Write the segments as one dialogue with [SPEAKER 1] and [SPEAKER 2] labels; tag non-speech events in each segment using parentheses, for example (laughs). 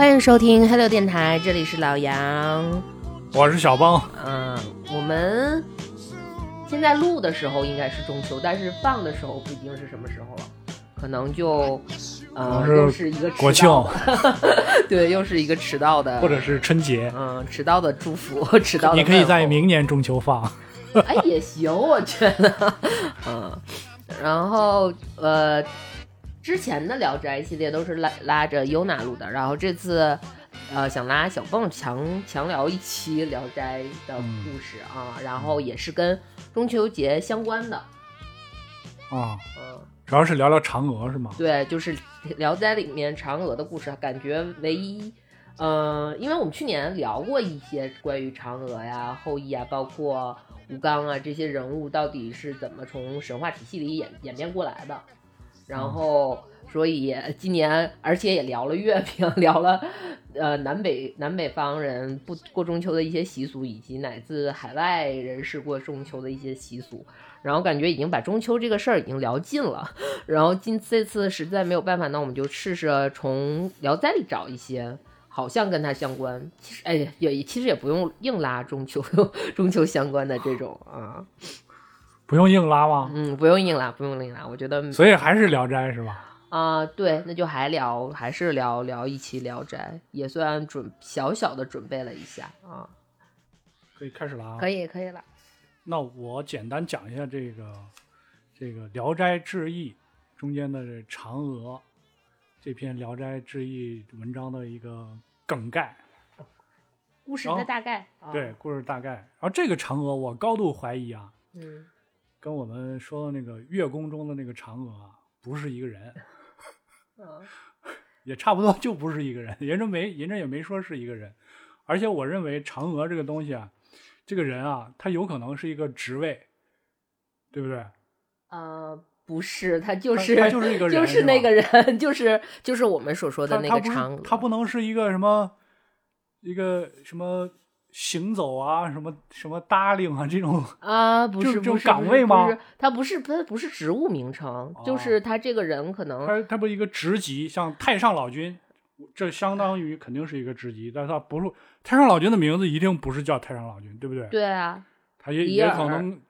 [SPEAKER 1] 欢迎收听 Hello 电台，这里是老杨。
[SPEAKER 2] 我是小邦。
[SPEAKER 1] 嗯，我们现在录的时候应该是中秋，但是放的时候不一定是什么时候了，可能就呃又是一个
[SPEAKER 2] 国庆，(laughs)
[SPEAKER 1] 对，又是一个迟到的，
[SPEAKER 2] 或者是春节，
[SPEAKER 1] 嗯，迟到的祝福，(laughs) 迟到的。
[SPEAKER 2] 你可以在明年中秋放，
[SPEAKER 1] 哎，也行，我觉得，(laughs) 嗯，然后呃。之前的《聊斋》系列都是拉拉着优娜录的，然后这次，呃，想拉小凤强强聊一期《聊斋》的故事啊，然后也是跟中秋节相关的。
[SPEAKER 2] 啊，嗯，主要是聊聊嫦娥是吗？
[SPEAKER 1] 对，就是《聊斋》里面嫦娥的故事，感觉唯一，嗯，因为我们去年聊过一些关于嫦娥呀、后羿啊，包括吴刚啊这些人物到底是怎么从神话体系里演演变过来的。然后，所以今年，而且也聊了月饼，(laughs) 聊了，呃，南北南北方人不过中秋的一些习俗，以及乃至海外人士过中秋的一些习俗。然后感觉已经把中秋这个事儿已经聊尽了。(laughs) 然后今这次实在没有办法，那我们就试试从《聊斋》里找一些好像跟它相关。其实，哎，也其实也不用硬拉中秋 (laughs) 中秋相关的这种啊。
[SPEAKER 2] 不用硬拉吗？
[SPEAKER 1] 嗯，不用硬拉，不用硬拉。我觉得，
[SPEAKER 2] 所以还是《聊斋》是吧？
[SPEAKER 1] 啊，对，那就还聊，还是聊聊一期《聊斋》，也算准小小的准备了一下啊。
[SPEAKER 2] 可以开始了啊！
[SPEAKER 1] 可以，可以了。
[SPEAKER 2] 那我简单讲一下这个这个《聊斋志异》中间的这嫦娥这篇《聊斋志异》文章的一个梗概，
[SPEAKER 1] 故事的大概。
[SPEAKER 2] 对，故事大概。然后这个嫦娥，我高度怀疑啊。
[SPEAKER 1] 嗯。
[SPEAKER 2] 跟我们说的那个月宫中的那个嫦娥啊，不是一个人，(laughs) 也差不多就不是一个人，人家没人家也没说是一个人，而且我认为嫦娥这个东西啊，这个人啊，他有可能是一个职位，对不对？
[SPEAKER 1] 呃，不是，他就是
[SPEAKER 2] 他就是一个人，
[SPEAKER 1] 就是那个人，(laughs) 就是就是我们所说的那个嫦娥，
[SPEAKER 2] 他不能是一个什么一个什么。行走啊，什么什么搭领啊，这种
[SPEAKER 1] 啊，不是
[SPEAKER 2] 这种岗位吗？
[SPEAKER 1] 他不是，他不是职务名称，就是他这个人可能
[SPEAKER 2] 他他不是一个职级，像太上老君，这相当于肯定是一个职级，但是他不是太上老君的名字一定不是叫太上老君，对不对？
[SPEAKER 1] 对啊，
[SPEAKER 2] 他也也可能。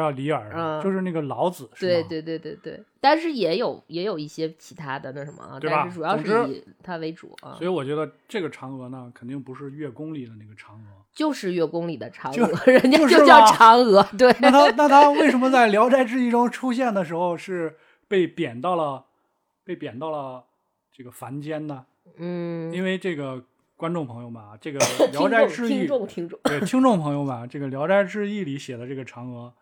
[SPEAKER 2] 叫李耳，就是那个老子，
[SPEAKER 1] 对对对对对，但是也有也有一些其他的那什么，但是主要是以他为主啊。
[SPEAKER 2] 所以我觉得这个嫦娥呢，肯定不是月宫里的那个嫦娥，
[SPEAKER 1] 就是月宫里的嫦娥，人家就叫嫦娥。对，(laughs)
[SPEAKER 2] 那他那他为什么在《聊斋志异》中出现的时候是被贬到了被贬到了这个凡间呢？
[SPEAKER 1] 嗯，
[SPEAKER 2] 因为这个观众朋友们啊，这个《(laughs) 聊斋志异》
[SPEAKER 1] 听众听众
[SPEAKER 2] 对听众朋友们，这个《聊斋志异》里写的这个嫦娥。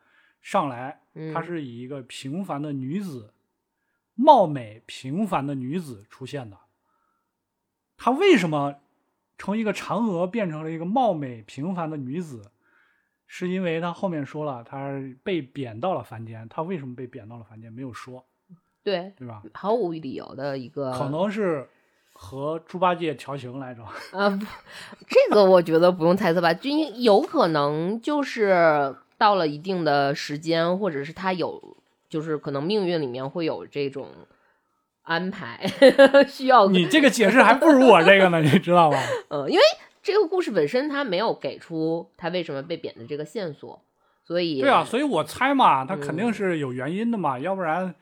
[SPEAKER 2] 上来，她是以一个平凡的女子，貌美平凡的女子出现的。她为什么从一个嫦娥变成了一个貌美平凡的女子？是因为她后面说了，她被贬到了凡间。她为什么被贬到了凡间？没有说。
[SPEAKER 1] 对，
[SPEAKER 2] 对吧？
[SPEAKER 1] 毫无理由的一个，
[SPEAKER 2] 可能是和猪八戒调情来着。
[SPEAKER 1] 啊，不，这个我觉得不用猜测吧，就有可能就是。到了一定的时间，或者是他有，就是可能命运里面会有这种安排，(laughs) 需要
[SPEAKER 2] 你这个解释还不如我这个呢，(laughs) 你知道吗？
[SPEAKER 1] 嗯，因为这个故事本身他没有给出他为什么被贬的这个线索，所以
[SPEAKER 2] 对啊，所以我猜嘛，他肯定是有原因的嘛，要不然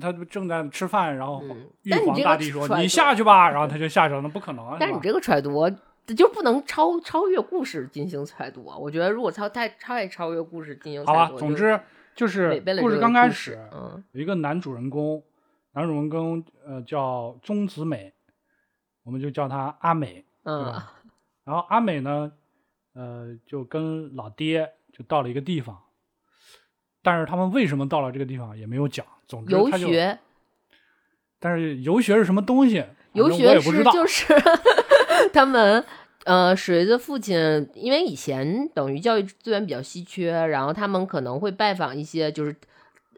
[SPEAKER 2] 他正在吃饭，然后玉皇大帝说你下去吧，(laughs) 然后他就下去了，那不可能。
[SPEAKER 1] 但是你这个揣度。就不能超超越故事进行揣度啊！我觉得如果超太太超越故事进行，
[SPEAKER 2] 好吧，总之就是故
[SPEAKER 1] 事
[SPEAKER 2] 刚开始，有一个男主人公，男主人公呃叫宗子美，我们就叫他阿美，
[SPEAKER 1] 嗯，
[SPEAKER 2] 然后阿美呢，呃，就跟老爹就到了一个地方，但是他们为什么到了这个地方也没有讲。总之，
[SPEAKER 1] 游学，
[SPEAKER 2] 但是游学是什么东西？
[SPEAKER 1] 游学
[SPEAKER 2] 是
[SPEAKER 1] 就是。(laughs) 他们呃，随着父亲，因为以前等于教育资源比较稀缺，然后他们可能会拜访一些就是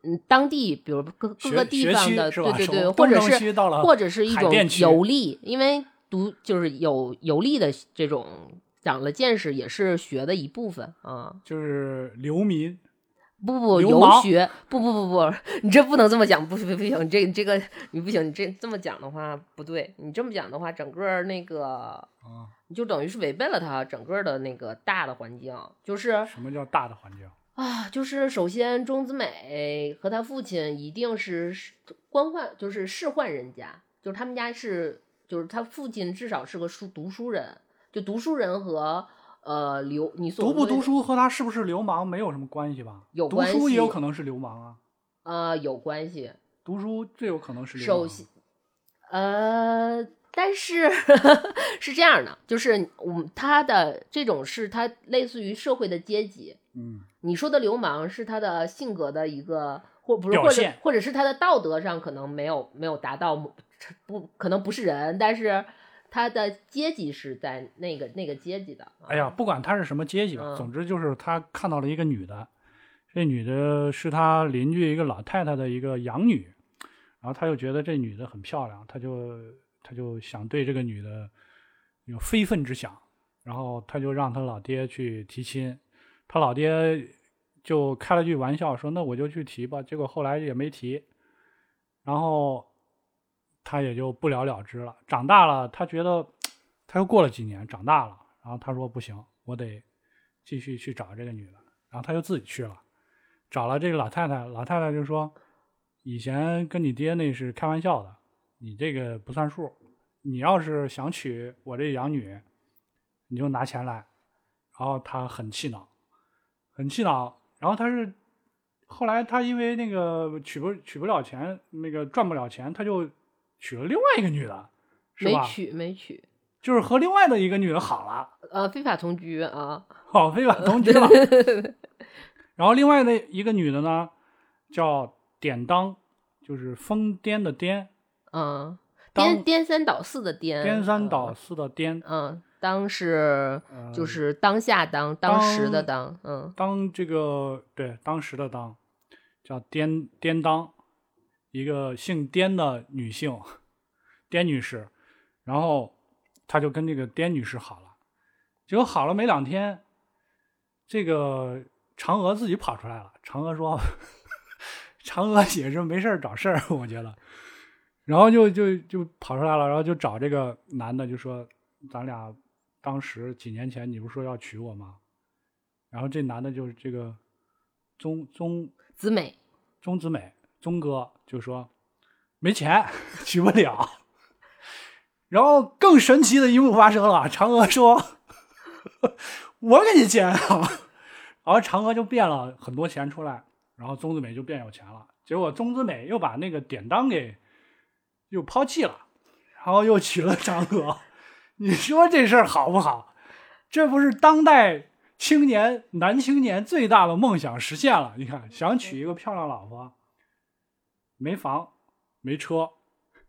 [SPEAKER 1] 嗯当地，比如各各个地方的，对对对，或者是或者是一种游历，因为读就是有游历的这种长了见识，也是学的一部分啊，
[SPEAKER 2] 就是流民
[SPEAKER 1] 不不游学不不不不，你这不能这么讲，不不不行，你这这个你不行，你这这么讲的话不对，你这么讲的话，整个那个你就等于是违背了他整个的那个大的环境，就是
[SPEAKER 2] 什么叫大的环境
[SPEAKER 1] 啊？就是首先钟子美和他父亲一定是官宦，就是仕宦人家，就是他们家是就是他父亲至少是个书读书人，就读书人和。呃，流你
[SPEAKER 2] 读不读书和他是不是流氓没有什么关系吧？
[SPEAKER 1] 有
[SPEAKER 2] 读书也有可能是流氓啊。
[SPEAKER 1] 呃，有关系。
[SPEAKER 2] 读书最有可能是
[SPEAKER 1] 流氓。首先，呃，但是 (laughs) 是这样的，就是我他的这种是他类似于社会的阶级。
[SPEAKER 2] 嗯。
[SPEAKER 1] 你说的流氓是他的性格的一个，或不是或者或者是他的道德上可能没有没有达到不可能不是人，但是。他的阶级是在那个那个阶级的。
[SPEAKER 2] 哎呀，不管他是什么阶级吧，总之就是他看到了一个女的，这女的是他邻居一个老太太的一个养女，然后他又觉得这女的很漂亮，他就他就想对这个女的有非分之想，然后他就让他老爹去提亲，他老爹就开了句玩笑说：“那我就去提吧。”结果后来也没提，然后。他也就不了了之了。长大了，他觉得他又过了几年，长大了，然后他说不行，我得继续去找这个女的。然后他就自己去了，找了这个老太太。老太太就说：“以前跟你爹那是开玩笑的，你这个不算数。你要是想娶我这养女，你就拿钱来。”然后他很气恼，很气恼。然后他是后来他因为那个娶不娶不了钱，那个赚不了钱，他就。娶了另外一个女的，是吧？
[SPEAKER 1] 没娶没娶，
[SPEAKER 2] 就是和另外的一个女的好了，
[SPEAKER 1] 呃，非法同居啊，
[SPEAKER 2] 好，非法。同居了。(laughs) 然后另外的一个女的呢，叫典当，就是疯癫的癫，
[SPEAKER 1] 嗯，颠颠三倒四的颠，
[SPEAKER 2] 颠三倒四的颠，
[SPEAKER 1] 嗯，当是就是当下当当时的当，嗯，
[SPEAKER 2] 当这个对当时的当，叫颠颠当。一个姓颠的女性，颠女士，然后他就跟这个颠女士好了，结果好了没两天，这个嫦娥自己跑出来了。嫦娥说：“ (laughs) 嫦娥也是没事找事儿，我觉得。”然后就就就跑出来了，然后就找这个男的，就说：“咱俩当时几年前你不是说要娶我吗？”然后这男的就是这个宗宗
[SPEAKER 1] 子美，
[SPEAKER 2] 宗子美。东哥就说没钱 (laughs) 娶不了，然后更神奇的一幕发生了，嫦娥说：“ (laughs) 我给你钱啊！”然后嫦娥就变了很多钱出来，然后宗子美就变有钱了。结果宗子美又把那个典当给又抛弃了，然后又娶了嫦娥。你说这事儿好不好？这不是当代青年男青年最大的梦想实现了？你看，想娶一个漂亮老婆。没房，没车，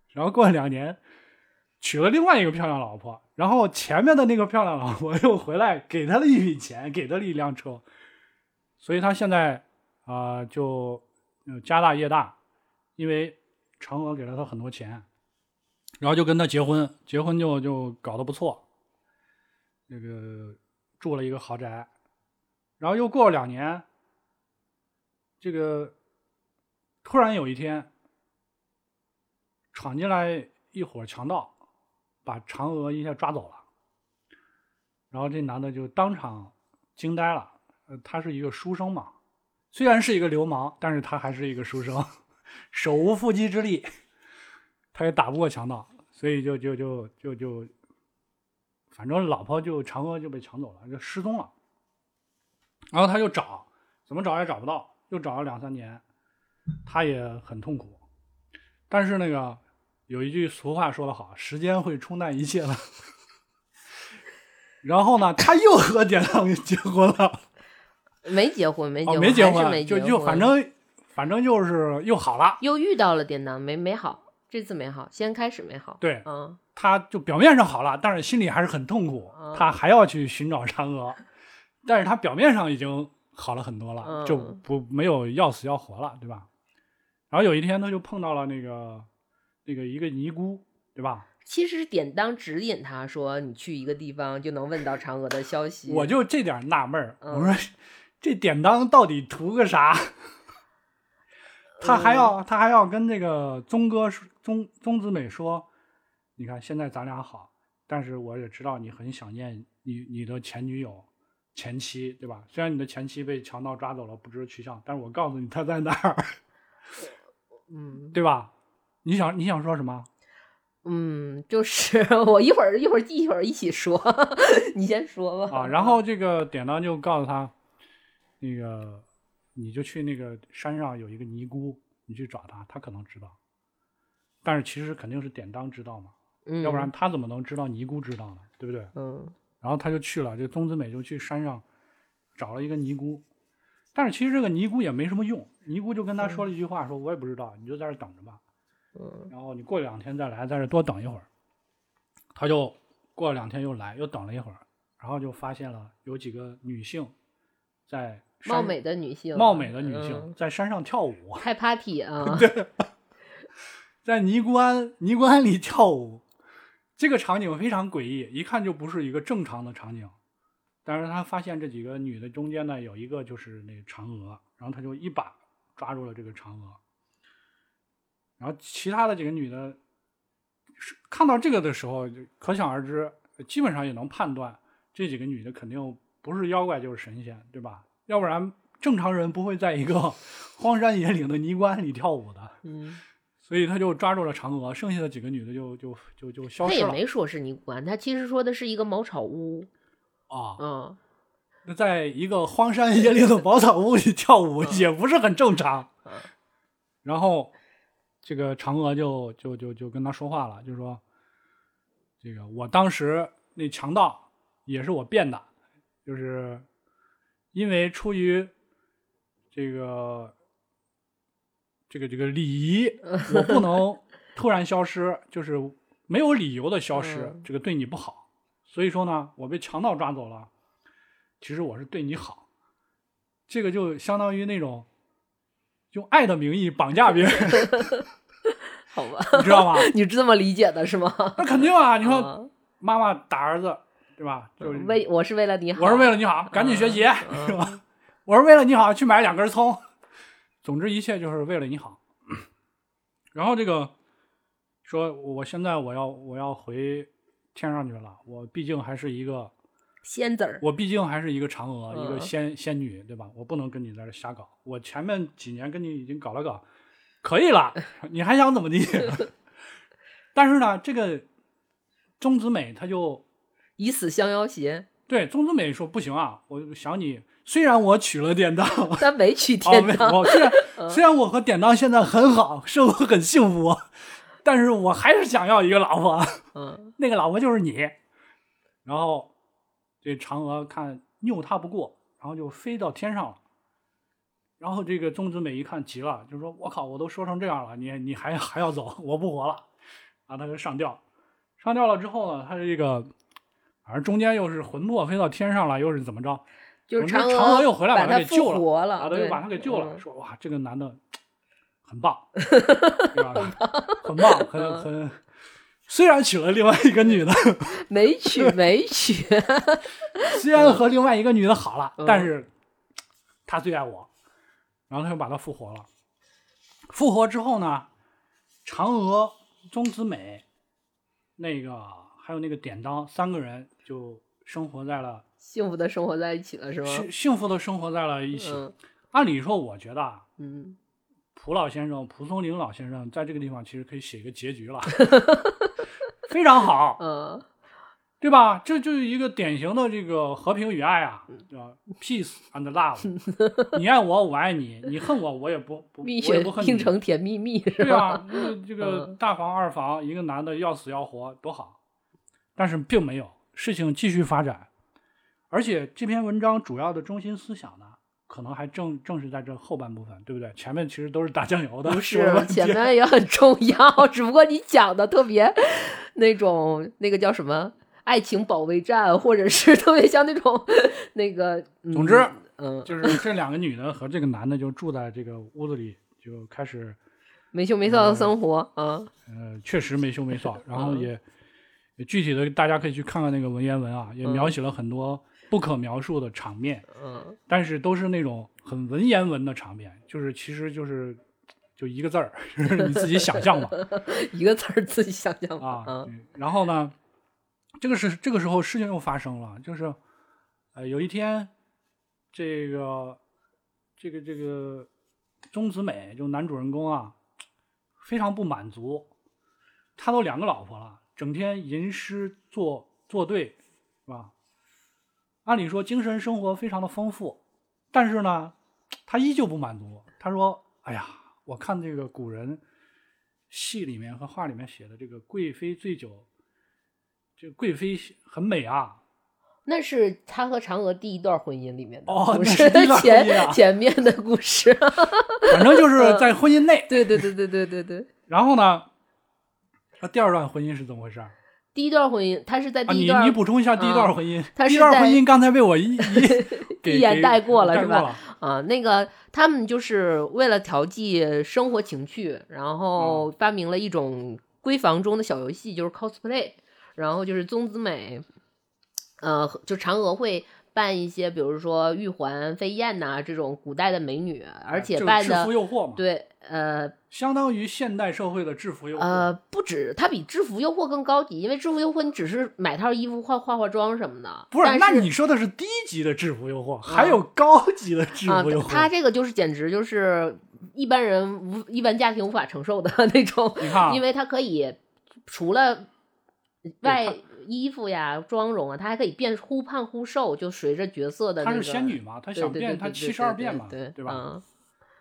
[SPEAKER 2] 然后过了两年，娶了另外一个漂亮老婆，然后前面的那个漂亮老婆 (laughs) 又回来给他了一笔钱，给他了一辆车，所以他现在啊就家大业大，因为嫦娥给了他很多钱，然后就跟他结婚，结婚就就搞得不错，那个住了一个豪宅，然后又过了两年，这个。突然有一天，闯进来一伙强盗，把嫦娥一下抓走了。然后这男的就当场惊呆了。呃，他是一个书生嘛，虽然是一个流氓，但是他还是一个书生，(laughs) 手无缚鸡之力，他也打不过强盗，所以就就就就就，反正老婆就嫦娥就被抢走了，就失踪了。然后他就找，怎么找也找不到，又找了两三年。(laughs) 他也很痛苦，但是那个有一句俗话说得好，时间会冲淡一切的。(laughs) 然后呢，他又和典当结婚了，
[SPEAKER 1] 没结婚，没
[SPEAKER 2] 结婚，没结
[SPEAKER 1] 婚，
[SPEAKER 2] 就就反正反正就是又好了，
[SPEAKER 1] 又遇到了典当，没没好，这次没好，先开始没好，
[SPEAKER 2] 对，
[SPEAKER 1] 嗯，
[SPEAKER 2] 他就表面上好了，但是心里还是很痛苦，他还要去寻找嫦娥，但是他表面上已经好了很多了，就不没有要死要活了，对吧？然后有一天，他就碰到了那个那个一个尼姑，对吧？
[SPEAKER 1] 其实典当指引他说，你去一个地方就能问到嫦娥的消息。
[SPEAKER 2] 我就这点纳闷儿，我说这典当到底图个啥？(laughs) 他还要他还要跟这个宗哥宗宗子美说，你看现在咱俩好，但是我也知道你很想念你你的前女友前妻，对吧？虽然你的前妻被强盗抓走了，不知去向，但是我告诉你他在哪儿，(laughs)
[SPEAKER 1] 嗯，
[SPEAKER 2] 对吧？你想你想说什么？
[SPEAKER 1] 嗯，就是 (laughs) 我一会儿一会儿一会儿一起说，(laughs) 你先说吧。
[SPEAKER 2] 啊，然后这个典当就告诉他，那个你就去那个山上有一个尼姑，你去找他，他可能知道。但是其实肯定是典当知道嘛，
[SPEAKER 1] 嗯，
[SPEAKER 2] 要不然他怎么能知道尼姑知道呢？对不对？
[SPEAKER 1] 嗯。
[SPEAKER 2] 然后他就去了，这宗子美就去山上找了一个尼姑，但是其实这个尼姑也没什么用，尼姑就跟他说了一句话，说我也不知道，你就在这等着吧。
[SPEAKER 1] 嗯，
[SPEAKER 2] 然后你过两天再来，在这多等一会儿。他就过了两天又来，又等了一会儿，然后就发现了有几个女性在
[SPEAKER 1] 貌美的女性，
[SPEAKER 2] 貌美的女性在山上跳舞，
[SPEAKER 1] 开 party 啊，(laughs)
[SPEAKER 2] 对，在尼姑庵尼姑庵里跳舞，这个场景非常诡异，一看就不是一个正常的场景。但是他发现这几个女的中间呢，有一个就是那个嫦娥，然后他就一把抓住了这个嫦娥。然后其他的几个女的，是看到这个的时候，可想而知，基本上也能判断这几个女的肯定不是妖怪就是神仙，对吧？要不然正常人不会在一个荒山野岭的泥棺里跳舞的。
[SPEAKER 1] 嗯，
[SPEAKER 2] 所以他就抓住了嫦娥，剩下的几个女的就就就就消失
[SPEAKER 1] 了。他也没说是尼姑庵，他其实说的是一个茅草屋。
[SPEAKER 2] 啊，
[SPEAKER 1] 嗯，
[SPEAKER 2] 那在一个荒山野岭的茅草屋里跳舞也不是很正常。然后。这个嫦娥就就就就跟他说话了，就说：“这个我当时那强盗也是我变的，就是因为出于这个这个这个礼仪，(laughs) 我不能突然消失，就是没有理由的消失，这个对你不好。所以说呢，我被强盗抓走了，其实我是对你好，这个就相当于那种。”用爱的名义绑架别人，(laughs)
[SPEAKER 1] 好吧？(laughs)
[SPEAKER 2] 你知道吗？
[SPEAKER 1] 你是这么理解的是吗？
[SPEAKER 2] 那肯定啊！你说妈妈打儿子，对吧？就是
[SPEAKER 1] 为我是为了你好，
[SPEAKER 2] 我是为了你好，赶紧学习，是吧？我是为了你好，去买两根葱。总之一切就是为了你好。(coughs) 然后这个说，我现在我要我要回天上去了，我毕竟还是一个。
[SPEAKER 1] 仙子儿，
[SPEAKER 2] 我毕竟还是一个嫦娥，一个仙仙女，对吧？我不能跟你在这瞎搞。我前面几年跟你已经搞了搞，可以了，(laughs) 你还想怎么地？(laughs) 但是呢，这个钟子美他就
[SPEAKER 1] 以死相要挟。
[SPEAKER 2] 对，钟子美说不行啊，我想你，虽然我娶了典当，(laughs)
[SPEAKER 1] 但没娶典当。
[SPEAKER 2] 虽然虽然我和典当现在很好，生活很幸福，但是我还是想要一个老婆。
[SPEAKER 1] 嗯，
[SPEAKER 2] 那个老婆就是你。然后。这嫦娥看拗他不过，然后就飞到天上了。然后这个宗子美一看急了，就说：“我靠，我都说成这样了，你你还还要走？我不活了！”然后他就上吊。上吊了之后呢，他这个反正中间又是魂魄飞到天上了，又是怎么着？
[SPEAKER 1] 就是
[SPEAKER 2] 嫦娥又回来把
[SPEAKER 1] 他
[SPEAKER 2] 给救
[SPEAKER 1] 了，
[SPEAKER 2] 啊，他又把他给救了。说：“哇，这个男的 (tsk) 很棒，(laughs) 对吧？很棒，(laughs) 很很。”虽然娶了另外一个女的，
[SPEAKER 1] 没娶没娶。(laughs)
[SPEAKER 2] 虽然和另外一个女的好了，但是他最爱我。然后他又把她复活了。复活之后呢，嫦娥、钟子美，那个还有那个典当三个人就生活在了
[SPEAKER 1] 幸福的生活在一起了，是吗？
[SPEAKER 2] 幸幸福的生活在了一起。按理说，我觉得，
[SPEAKER 1] 嗯，
[SPEAKER 2] 蒲老先生、蒲松龄老先生在这个地方其实可以写一个结局了。(laughs) 非常好，
[SPEAKER 1] 嗯，
[SPEAKER 2] 对吧？这就是一个典型的这个和平与爱啊，叫 peace and love。你爱我，我爱你；你恨我，我也不不，我也不恨你。
[SPEAKER 1] 冰城甜蜜蜜，
[SPEAKER 2] 对啊，这个大房二房，一个男的要死要活，多好。但是并没有，事情继续发展，而且这篇文章主要的中心思想呢？可能还正正是在这后半部分，对不对？前面其实都是打酱油的，
[SPEAKER 1] 不是？前面也很重要，只不过你讲的特别那种那个叫什么爱情保卫战，或者是特别像那种那个。
[SPEAKER 2] 总之，
[SPEAKER 1] 嗯，
[SPEAKER 2] 就是这两个女的和这个男的就住在这个屋子里，就开始
[SPEAKER 1] 没羞没臊的生活啊。
[SPEAKER 2] 呃，确实没羞没臊，然后也具体的大家可以去看看那个文言文啊，也描写了很多。不可描述的场面，
[SPEAKER 1] 嗯，
[SPEAKER 2] 但是都是那种很文言文的场面，就是其实就是就一个字儿，就 (laughs) 是你自己想象吧，(laughs)
[SPEAKER 1] 一个字儿自己想象吧
[SPEAKER 2] 啊。
[SPEAKER 1] 嗯
[SPEAKER 2] 然后呢，这个是这个时候事情又发生了，就是呃有一天，这个这个这个钟子美就男主人公啊，非常不满足，他都两个老婆了，整天吟诗作作对，是吧？按理说精神生活非常的丰富，但是呢，他依旧不满足。他说：“哎呀，我看这个古人戏里面和画里面写的这个贵妃醉酒，这个贵妃很美啊。
[SPEAKER 1] 那是他和嫦娥第一段婚姻里面的
[SPEAKER 2] 哦那
[SPEAKER 1] 故事，
[SPEAKER 2] 是
[SPEAKER 1] 前
[SPEAKER 2] 啊
[SPEAKER 1] 前面的故事。(laughs)
[SPEAKER 2] 反正就是在婚姻内。
[SPEAKER 1] 对对对对对对对，
[SPEAKER 2] 然后呢，他第二段婚姻是怎么回事儿
[SPEAKER 1] 第一段婚姻，他是在第一段，
[SPEAKER 2] 你补充一下第一段
[SPEAKER 1] 啊
[SPEAKER 2] 婚姻。
[SPEAKER 1] 他是
[SPEAKER 2] 第一段婚
[SPEAKER 1] 在
[SPEAKER 2] 姻刚才被我一 (laughs) 一
[SPEAKER 1] 眼带过了是吧
[SPEAKER 2] 了
[SPEAKER 1] 啊，那个他们就是为了调剂生活情趣，然后发明了一种闺房中的小游戏，就是 cosplay。然后就是宗子美，呃，就嫦娥会扮一些，比如说玉环、飞燕呐、这种古代的美女，而且扮的
[SPEAKER 2] 服诱惑嘛，
[SPEAKER 1] 对，呃
[SPEAKER 2] 相当于现代社会的制服诱惑。
[SPEAKER 1] 呃，不止，它比制服诱惑更高级，因为制服诱惑你只是买套衣服、化化化妆什么的，
[SPEAKER 2] 不是，
[SPEAKER 1] 但
[SPEAKER 2] 那你说的是低级的制服诱惑，还有高级的制
[SPEAKER 1] 啊
[SPEAKER 2] 服诱，惑。
[SPEAKER 1] 他这个就是简直就是一般人无一般家庭无法承受的 (laughs) 那种，
[SPEAKER 2] 你看啊，
[SPEAKER 1] 因为它可以除了外
[SPEAKER 2] 它
[SPEAKER 1] 衣服呀、妆容啊，她还可以变忽胖忽瘦，就随着角色的、那个。
[SPEAKER 2] 她是仙女嘛，她
[SPEAKER 1] 对对
[SPEAKER 2] 想变她
[SPEAKER 1] 对对对
[SPEAKER 2] 七十二变嘛，
[SPEAKER 1] 对
[SPEAKER 2] 吧？
[SPEAKER 1] 嗯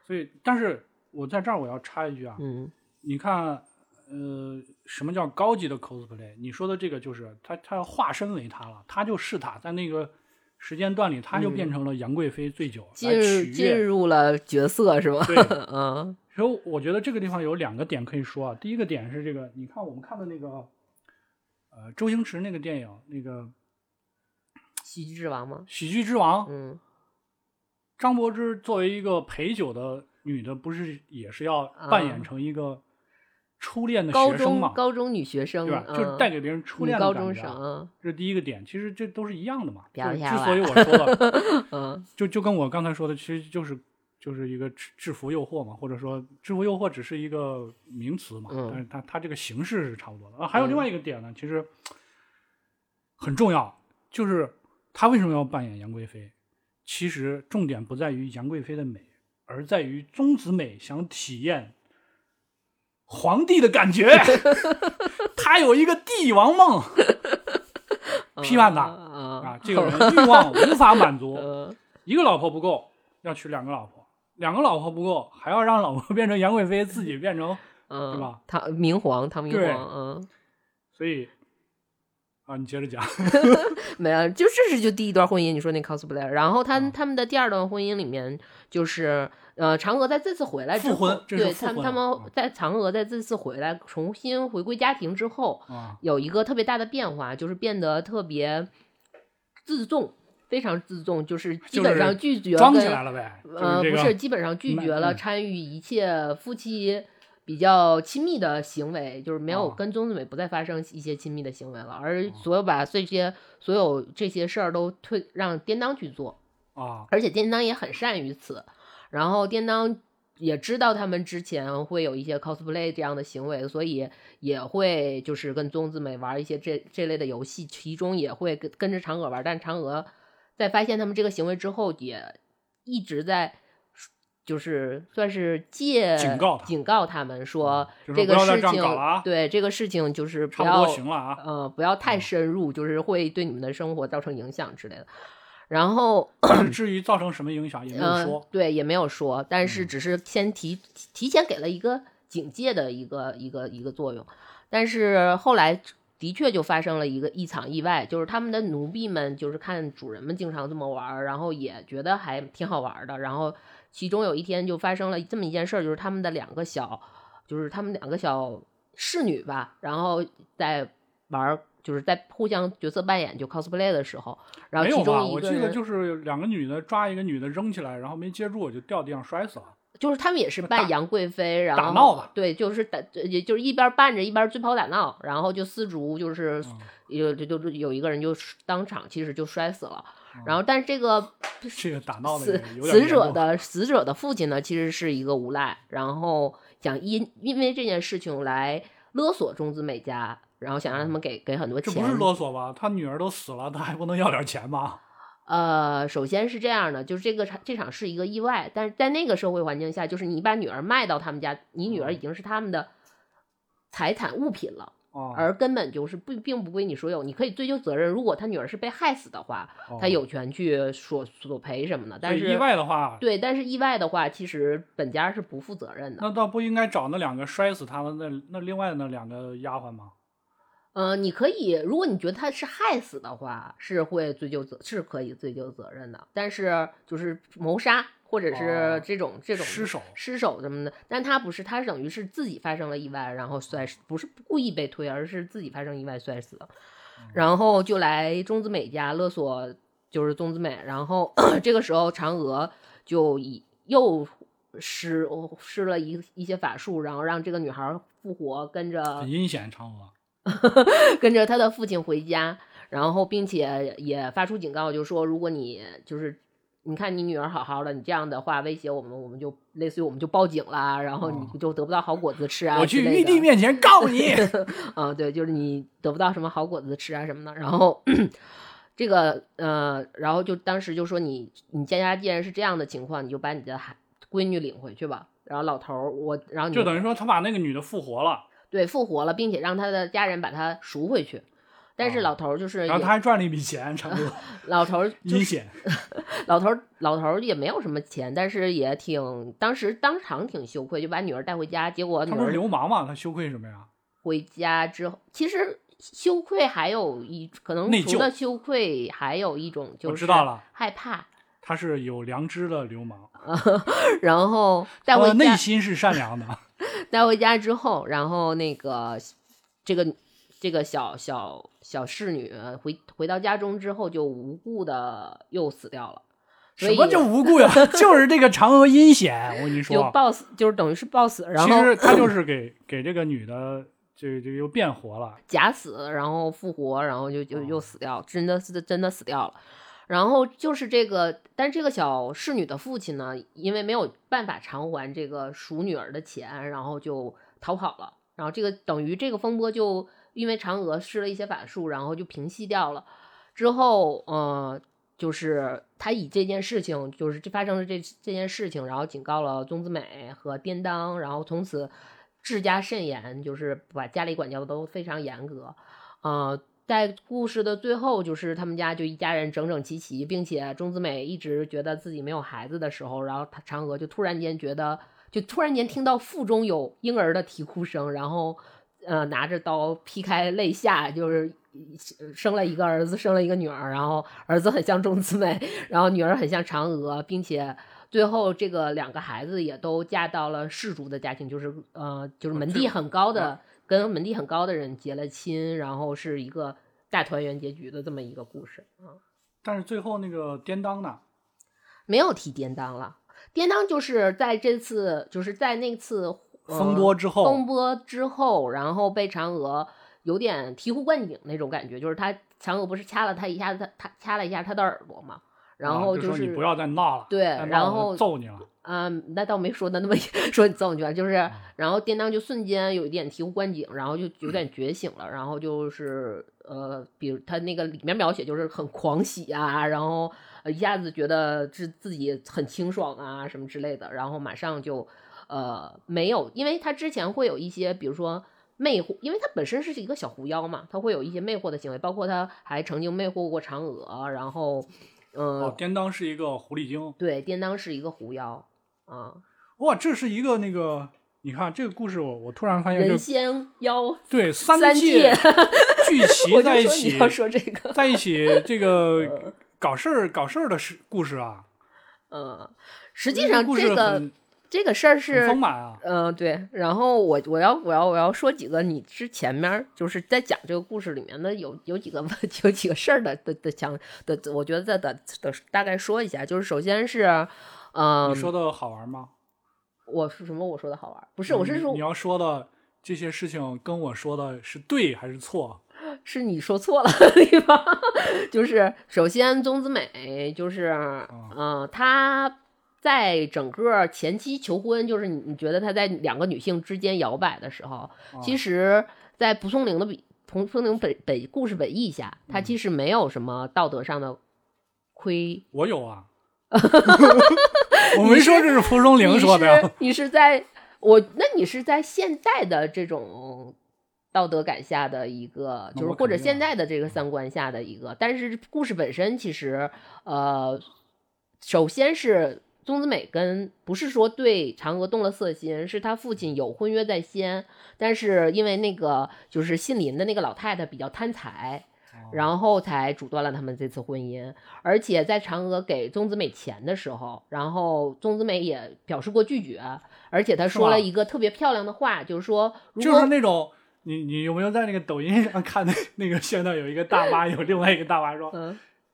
[SPEAKER 2] 所以，但是我在这儿我要插一句啊，
[SPEAKER 1] 嗯
[SPEAKER 2] 你看，呃，什么叫高级的 cosplay？你说的这个就是她，她要化身为她了，她就是她，在那个时间段里，他就变成了杨贵妃醉酒、
[SPEAKER 1] 嗯进进。入了角色是吧？(laughs)
[SPEAKER 2] 对，
[SPEAKER 1] 嗯
[SPEAKER 2] 所以我觉得这个地方有两个点可以说啊。第一个点是这个，你看我们看的那个，呃，周星驰那个电影，那个《
[SPEAKER 1] 喜剧之王吗？
[SPEAKER 2] 喜剧之王》，
[SPEAKER 1] 嗯
[SPEAKER 2] 张柏芝作为一个陪酒的女的，不是也是要扮演成一个初恋的
[SPEAKER 1] 高
[SPEAKER 2] 学生嘛
[SPEAKER 1] 中？高中女学生
[SPEAKER 2] 对吧？
[SPEAKER 1] 嗯
[SPEAKER 2] 就是带给别人初恋的
[SPEAKER 1] 高中生，
[SPEAKER 2] 感觉这是第一个点，其实这都是一样的嘛。就
[SPEAKER 1] 不要瞎玩
[SPEAKER 2] 之所以我说了，(laughs)
[SPEAKER 1] 嗯
[SPEAKER 2] 就就跟我刚才说的，其实就是就是一个制制服诱惑嘛，或者说制服诱惑只是一个名词嘛，
[SPEAKER 1] 嗯
[SPEAKER 2] 但是它它这个形式是差不多的。啊，还有另外一个点呢，其实很重要，就是他为什么要扮演杨贵妃？其实重点不在于杨贵妃的美，而在于宗子美想体验皇帝的感觉，(laughs) 他有一个帝王梦。(laughs) 批判他
[SPEAKER 1] 啊
[SPEAKER 2] 啊，这个人欲望无法满足，(laughs)
[SPEAKER 1] 呃
[SPEAKER 2] 一个老婆不够，要娶两个老婆；两个老婆不够，还要让老婆 (laughs) 变成杨贵妃，自己变成，
[SPEAKER 1] 嗯，
[SPEAKER 2] 对吧？
[SPEAKER 1] 唐明皇，唐明皇，嗯，
[SPEAKER 2] 所以啊，你接着讲。(laughs)
[SPEAKER 1] 没有，就这是就第一段婚姻，你说那 cosplay，然后他、
[SPEAKER 2] 嗯
[SPEAKER 1] 他们的第二段婚姻里面，就是呃，嫦娥在这次回来之后，对他们他们在嫦娥在这次回来重新回归家庭之后，
[SPEAKER 2] 啊，
[SPEAKER 1] 有一个特别大的变化，就是变得特别自重，非常自重，就是基本上拒绝
[SPEAKER 2] 装起
[SPEAKER 1] 跟
[SPEAKER 2] 来了呗。就是
[SPEAKER 1] 呃，
[SPEAKER 2] 这个
[SPEAKER 1] 不是，基本上拒绝了
[SPEAKER 2] 嗯
[SPEAKER 1] 参与一切夫妻比较亲密的行为，就是没有
[SPEAKER 2] 哦
[SPEAKER 1] 跟宗子美不再发生一些亲密的行为了，而所有把这些所有这些事儿都推让颠当去做，
[SPEAKER 2] 啊，
[SPEAKER 1] 而且颠当也很善于此，然后颠当。也知道他们之前会有一些 cosplay 这样的行为，所以也会就是跟宗子美玩一些这这类的游戏，其中也会跟跟着嫦娥玩。但嫦娥在发现他们这个行为之后，也一直在就是算是借
[SPEAKER 2] 警告他
[SPEAKER 1] 警告他们说这个事情对这个事情就是不要
[SPEAKER 2] 多行了啊。
[SPEAKER 1] 呃不要太深入，就是会对你们的生活造成影响之类的。然后 (clears throat)
[SPEAKER 2] 至于造成什么影响也没有
[SPEAKER 1] 嗯、
[SPEAKER 2] 说。
[SPEAKER 1] 对，也没有说，但是
[SPEAKER 2] 嗯
[SPEAKER 1] 只是先提提前给了一个警戒的一个一个一个作用，但是后来的确就发生了一个一场意外，就是他们的奴婢们就是看主人们经常这么玩儿，然后也觉得还挺好玩儿的，然后其中有一天就发生了这么一件事儿，就是他们的两个小，就是他们两个小侍女吧，然后在玩儿。就是在互相角色扮演就 cosplay 的时候，然后
[SPEAKER 2] 没有吧？
[SPEAKER 1] 其中一
[SPEAKER 2] 我记得就是两个女的抓一个女的扔起来，然后没接住，就掉地上摔死了。
[SPEAKER 1] 就是他们也是
[SPEAKER 2] 打
[SPEAKER 1] 扮杨贵妃，然后
[SPEAKER 2] 打闹吧
[SPEAKER 1] 对，就是打，也就是一边扮着一边追跑打闹，然后就丝竹就是
[SPEAKER 2] 嗯
[SPEAKER 1] 有就就有一个人就当场其实就摔死了，然后但是这个
[SPEAKER 2] 这个打闹的
[SPEAKER 1] 死死者的死者的父亲呢，其实是一个无赖，然后想因因为这件事情来勒索中子美家，然后想让他们给给很多钱。
[SPEAKER 2] 这不是勒索吧？他女儿都死了，他还不能要点钱吗？
[SPEAKER 1] 呃，首先是这样的，就是这个场这场是一个意外，但是在那个社会环境下，就是你把女儿卖到他们家，你女儿已经是他们的财产物品了。而根本就是不并不归你所有，你可以追究责任。如果他女儿是被害死的话，他有权去索索赔什么的。但是
[SPEAKER 2] 意外的话，
[SPEAKER 1] 对，但是意外的话，其实本家是不负责任的。
[SPEAKER 2] 那倒不应该找那两个摔死他的那那另外那两个丫鬟吗？
[SPEAKER 1] 嗯，你可以，如果你觉得他是害死的话，是会追究责，是可以追究责任的。但是就是谋杀。或者是这种这种
[SPEAKER 2] 失手
[SPEAKER 1] 失手什么的，但他不是，他等于是自己发生了意外，然后摔死，不是故意被推，而是自己发生意外摔死的，然后就来中子美家勒索，就是中子美，然后 (clears throat) 这个时候嫦娥就以又施施了一一些法术，然后让这个女孩复活，跟着
[SPEAKER 2] 阴险嫦娥，(laughs)
[SPEAKER 1] 跟着他的父亲回家，然后并且也发出警告，就说如果你就是。你看你女儿好好的，你这样的话威胁我们，我们就类似于我们就报警啦，然后你就得不到好果子吃啊。
[SPEAKER 2] 我去玉帝面前告你。(laughs)
[SPEAKER 1] 啊，对，就是你得不到什么好果子吃啊什么的。然后 (coughs) 这个呃，然后就当时就说你你家家既然是这样的情况，你就把你的孩闺女领回去吧。然后老头儿我，然后
[SPEAKER 2] 就等于说他把那个女的复活了。
[SPEAKER 1] 对，复活了，并且让他的家人把他赎回去。但是老头儿就是，
[SPEAKER 2] 然后他还赚了一笔钱，差不多。(laughs)
[SPEAKER 1] 老头儿 (laughs)
[SPEAKER 2] 阴险，(laughs)
[SPEAKER 1] 老头儿老头儿也没有什么钱，但是也挺当时当场挺羞愧，就把女儿带回家。结果
[SPEAKER 2] 他不是流氓嘛，他羞愧什么呀？
[SPEAKER 1] 回家之后，其实羞愧还有一可能除了羞愧，还有一种就是
[SPEAKER 2] 知道了
[SPEAKER 1] 害怕。
[SPEAKER 2] 他是有良知的流氓，
[SPEAKER 1] 然后带回家，
[SPEAKER 2] 内心是善良的。(laughs)
[SPEAKER 1] 带回家之后，然后那个这个。这个小小小侍女回回到家中之后，就无故的又死掉了。
[SPEAKER 2] 什么叫无故呀？(laughs) 就是这个嫦娥阴险，我跟你说，
[SPEAKER 1] 就暴死，就是等于是暴死。然后
[SPEAKER 2] 其实他就是给给这个女的，就就又变活了，
[SPEAKER 1] 假死，然后复活，然后就就又死掉，真的是真的死掉了。然后就是这个，但这个小侍女的父亲呢，因为没有办法偿还这个赎女儿的钱，然后就逃跑了。然后这个等于这个风波就。因为嫦娥施了一些法术，然后就平息掉了。之后，呃，就是他以这件事情，就是这发生了这这件事情，然后警告了宗子美和颠当，然后从此治家甚严，就是把家里管教的都非常严格。呃，在故事的最后，就是他们家就一家人整整齐齐，并且钟子美一直觉得自己没有孩子的时候，然后他嫦娥就突然间觉得，就突然间听到腹中有婴儿的啼哭声，然后。呃，拿着刀劈开肋下，就是生了一个儿子，生了一个女儿，然后儿子很像钟子美，然后女儿很像嫦娥，并且最后这个两个孩子也都嫁到了氏族的家庭，就是呃，就是门第很高的，跟门第很高的人结了亲，然后是一个大团圆结局的这么一个故事啊。
[SPEAKER 2] 但是最后那个颠当呢？
[SPEAKER 1] 没有提颠当了，颠当就是在这次，就是在那次。
[SPEAKER 2] 风波之后，
[SPEAKER 1] 风波之后，然后被嫦娥有点醍醐灌顶那种感觉，就是他嫦娥不是掐了他一下，他他掐了一下他的耳朵嘛，然后
[SPEAKER 2] 就
[SPEAKER 1] 是
[SPEAKER 2] 你不要再闹了，
[SPEAKER 1] 对，然后
[SPEAKER 2] 揍你了，
[SPEAKER 1] 嗯，那倒没说的那么 (laughs) 说你揍你去，就是然后叮当就瞬间有一点醍醐灌顶，然后就有点觉醒了，然后就是呃，比如他那个里面描写就是很狂喜啊，然后一下子觉得自自己很清爽啊什么之类的，然后马上就。呃，没有，因为他之前会有一些，比如说魅惑，因为他本身是一个小狐妖嘛，他会有一些魅惑的行为，包括他还曾经魅惑过嫦娥，然后，嗯，
[SPEAKER 2] 颠当是一个狐狸精，
[SPEAKER 1] 对，颠当是一个狐妖，啊，
[SPEAKER 2] 哇，这是一个那个，你看这个故事，我我突然发现，
[SPEAKER 1] 人仙妖，
[SPEAKER 2] 对，三界 (laughs) 聚齐在一起，
[SPEAKER 1] 要说这个，
[SPEAKER 2] 在一起这个 (laughs) 搞事儿搞事儿的事故事啊，
[SPEAKER 1] 嗯，实际上这个。这个事儿是丰满啊，嗯，对。然后我我要我要我要说几个，你之前面就是在讲这个故事里面的有有几个 (laughs) 有几个事儿的的的讲的，我觉得在的的大概说一下。就是首先是，嗯，
[SPEAKER 2] 你说的好玩吗？
[SPEAKER 1] 我是什么？我说的好玩？不是，我是说
[SPEAKER 2] 你要说的这些事情跟我说的是对还是错？(laughs)
[SPEAKER 1] 是你说错了的地方，(laughs) 就是首先宗子美就是嗯，她在整个前期求婚，就是你你觉得他在两个女性之间摇摆的时候，其实，在蒲松龄的笔蒲松龄本本故事本意下，他其实没有什么道德上的亏。
[SPEAKER 2] 我有啊，(laughs) 我没说这是蒲松龄说的，
[SPEAKER 1] 你是在我那你是在现代的这种。道德感下的一个，就是或者现在的这个三观下的一个，但是故事本身其实，呃，首先是宗子美跟不是说对嫦娥动了色心，是他父亲有婚约在先，但是因为那个就是姓林的那个老太太比较贪财，然后才阻断了他们这次婚姻。而且在嫦娥给宗子美钱的时候，然后宗子美也表示过拒绝，而且他说了一个特别漂亮的话，就是说，
[SPEAKER 2] 就是那种。你你有没有在那个抖音上看那那个现在有一个大妈，有另外一个大妈说，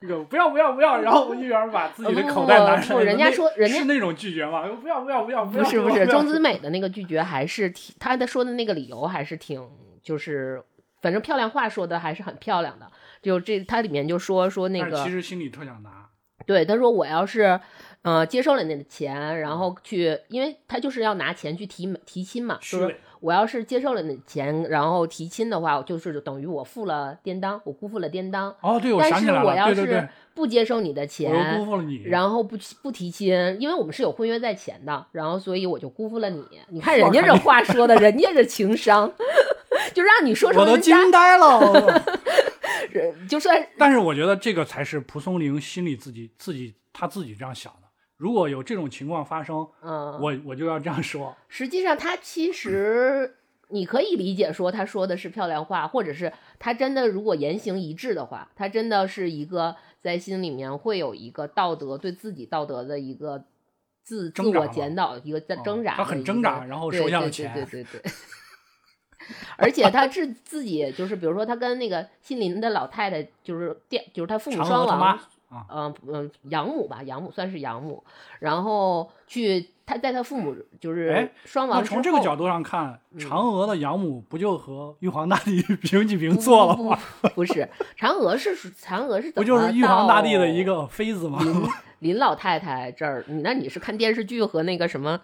[SPEAKER 2] 那个不要不要不要，然后吴一边把自己的口袋拿出来，
[SPEAKER 1] 人家说人家
[SPEAKER 2] 是那种拒绝吗？不要不要不要不要，
[SPEAKER 1] 不是不是，钟子美的那个拒绝还是挺，他的说的那个理由还是挺，就是反正漂亮话说的还是很漂亮的，就这他里面就说说那个，
[SPEAKER 2] 其实心里特想拿，
[SPEAKER 1] 对，他说我要是。呃，接受了你的钱，然后去，因为他就是要拿钱去提提亲嘛。就是我要是接受了那钱，然后提亲的话，就是等于我负了担当，我辜负了担当。
[SPEAKER 2] 哦，对，我想起来
[SPEAKER 1] 了。但是我要是不接受你的钱，我
[SPEAKER 2] 辜负了你，
[SPEAKER 1] 然后不不提亲，因为我们是有婚约在前的，然后所以我就辜负了你。你看人家这话说的，人家这情商，(laughs) 就让你说成
[SPEAKER 2] 我都惊呆了。(laughs)
[SPEAKER 1] 就算，
[SPEAKER 2] 但是我觉得这个才是蒲松龄心里自己自己他自己这样想的。如果有这种情况发生，嗯，我我就要这样说。
[SPEAKER 1] 实际上，他其实你可以理解说，他说的是漂亮话，或者是他真的如果言行一致的话，他真的是一个在心里面会有一个道德对自己道德的一个自自我检讨，一个在挣扎。
[SPEAKER 2] 他很挣扎，然后收下了
[SPEAKER 1] 钱。对对对对。而且他自自己就是，比如说他跟那个姓林的老太太，就是电，就是他父母双亡。嗯嗯，养母吧，养母算是养母，然后去他在他父母就是双亡。那
[SPEAKER 2] 从这个角度上看，嫦娥的养母不就和玉皇大帝 (laughs) 平起平坐了吗？
[SPEAKER 1] 不是，嫦娥是嫦娥是
[SPEAKER 2] 不就是玉皇大帝的一个妃子吗？
[SPEAKER 1] 林林老太太这儿，你那你是看电视剧和那个什么？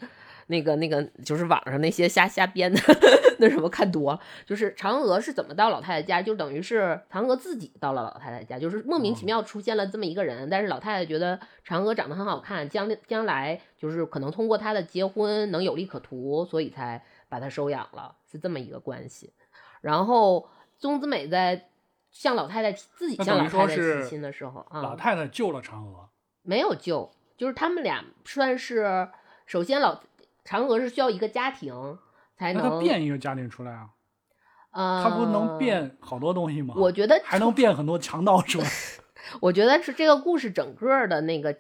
[SPEAKER 1] 那个那个就是网上那些瞎瞎编的，(laughs) 那什么看多了。就是嫦娥是怎么到老太太家，就等于是嫦娥自己到了老太太家，就是莫名其妙出现了这么一个人。但是老太太觉得嫦娥长得很好看，将将来就是可能通过她的结婚能有利可图，所以才把她收养了，是这么一个关系。然后宗子美在向老太太自己向老太太提亲的时候，
[SPEAKER 2] 老太太救了嫦娥，
[SPEAKER 1] 没有救，就是他们俩算是首先老。嫦娥是需要一个家庭才能
[SPEAKER 2] 变一个家庭出来啊，
[SPEAKER 1] 呃，
[SPEAKER 2] 他不能变好多东西吗？
[SPEAKER 1] 我觉得
[SPEAKER 2] 还能变很多强盗出来。(laughs)
[SPEAKER 1] 我觉得是这个故事整个的那个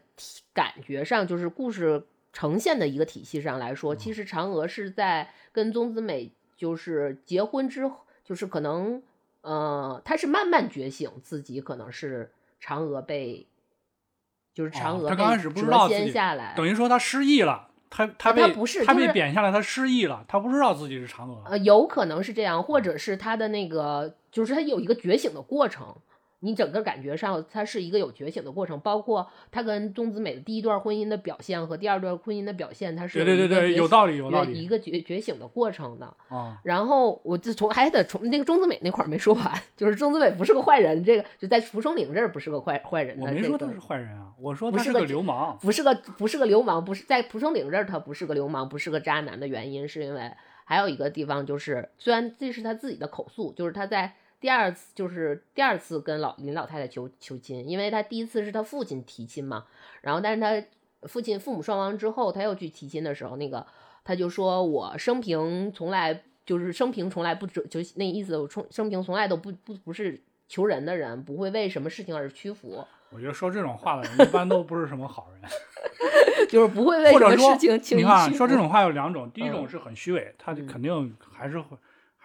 [SPEAKER 1] 感觉上，就是故事呈现的一个体系上来说，其实嫦娥是在跟宗子美就是结婚之后，就是可能呃，她是慢慢觉醒自己，可能是嫦娥被就是嫦娥
[SPEAKER 2] 她刚开始不知道自己
[SPEAKER 1] 下来，
[SPEAKER 2] 等于说他失忆了。他
[SPEAKER 1] 他
[SPEAKER 2] 被
[SPEAKER 1] 不是
[SPEAKER 2] 他被贬下来，他失忆了，他不知道自己是嫦娥。
[SPEAKER 1] 呃，有可能是这样，或者是他的那个，就是他有一个觉醒的过程。你整个感觉上，他是一个有觉醒的过程，包括他跟钟子美的第一段婚姻的表现和第二段婚姻的表现，他是
[SPEAKER 2] 对对对对，有道理有道理，
[SPEAKER 1] 一个觉觉醒的过程的。然后我就从 (laughs) 还得从那个钟子美那块儿没说完，就是钟子美不是个坏人，这个就在蒲松龄这儿不是个坏坏人。
[SPEAKER 2] 我没说他是坏人啊，我说他
[SPEAKER 1] 是个
[SPEAKER 2] 流氓，
[SPEAKER 1] 不是个不是个流氓，不是在蒲松龄这儿他不是个流氓，不是个渣男的原因，是因为还有一个地方就是，虽然这是他自己的口述，就是他在。第二次就是第二次跟老林老太太求求亲，因为他第一次是他父亲提亲嘛，然后但是他父亲父母双亡之后，他又去提亲的时候，那个他就说我生平从来就是生平从来不就那意思，我从生平从来都不不不是求人的人，不会为什么事情而屈服。
[SPEAKER 2] 我觉得说这种话的人一般都不是什么好人，(laughs)
[SPEAKER 1] 就是不会为什么事情。
[SPEAKER 2] 你看说这种话有两种，第一种是很虚伪，他就肯定还是会。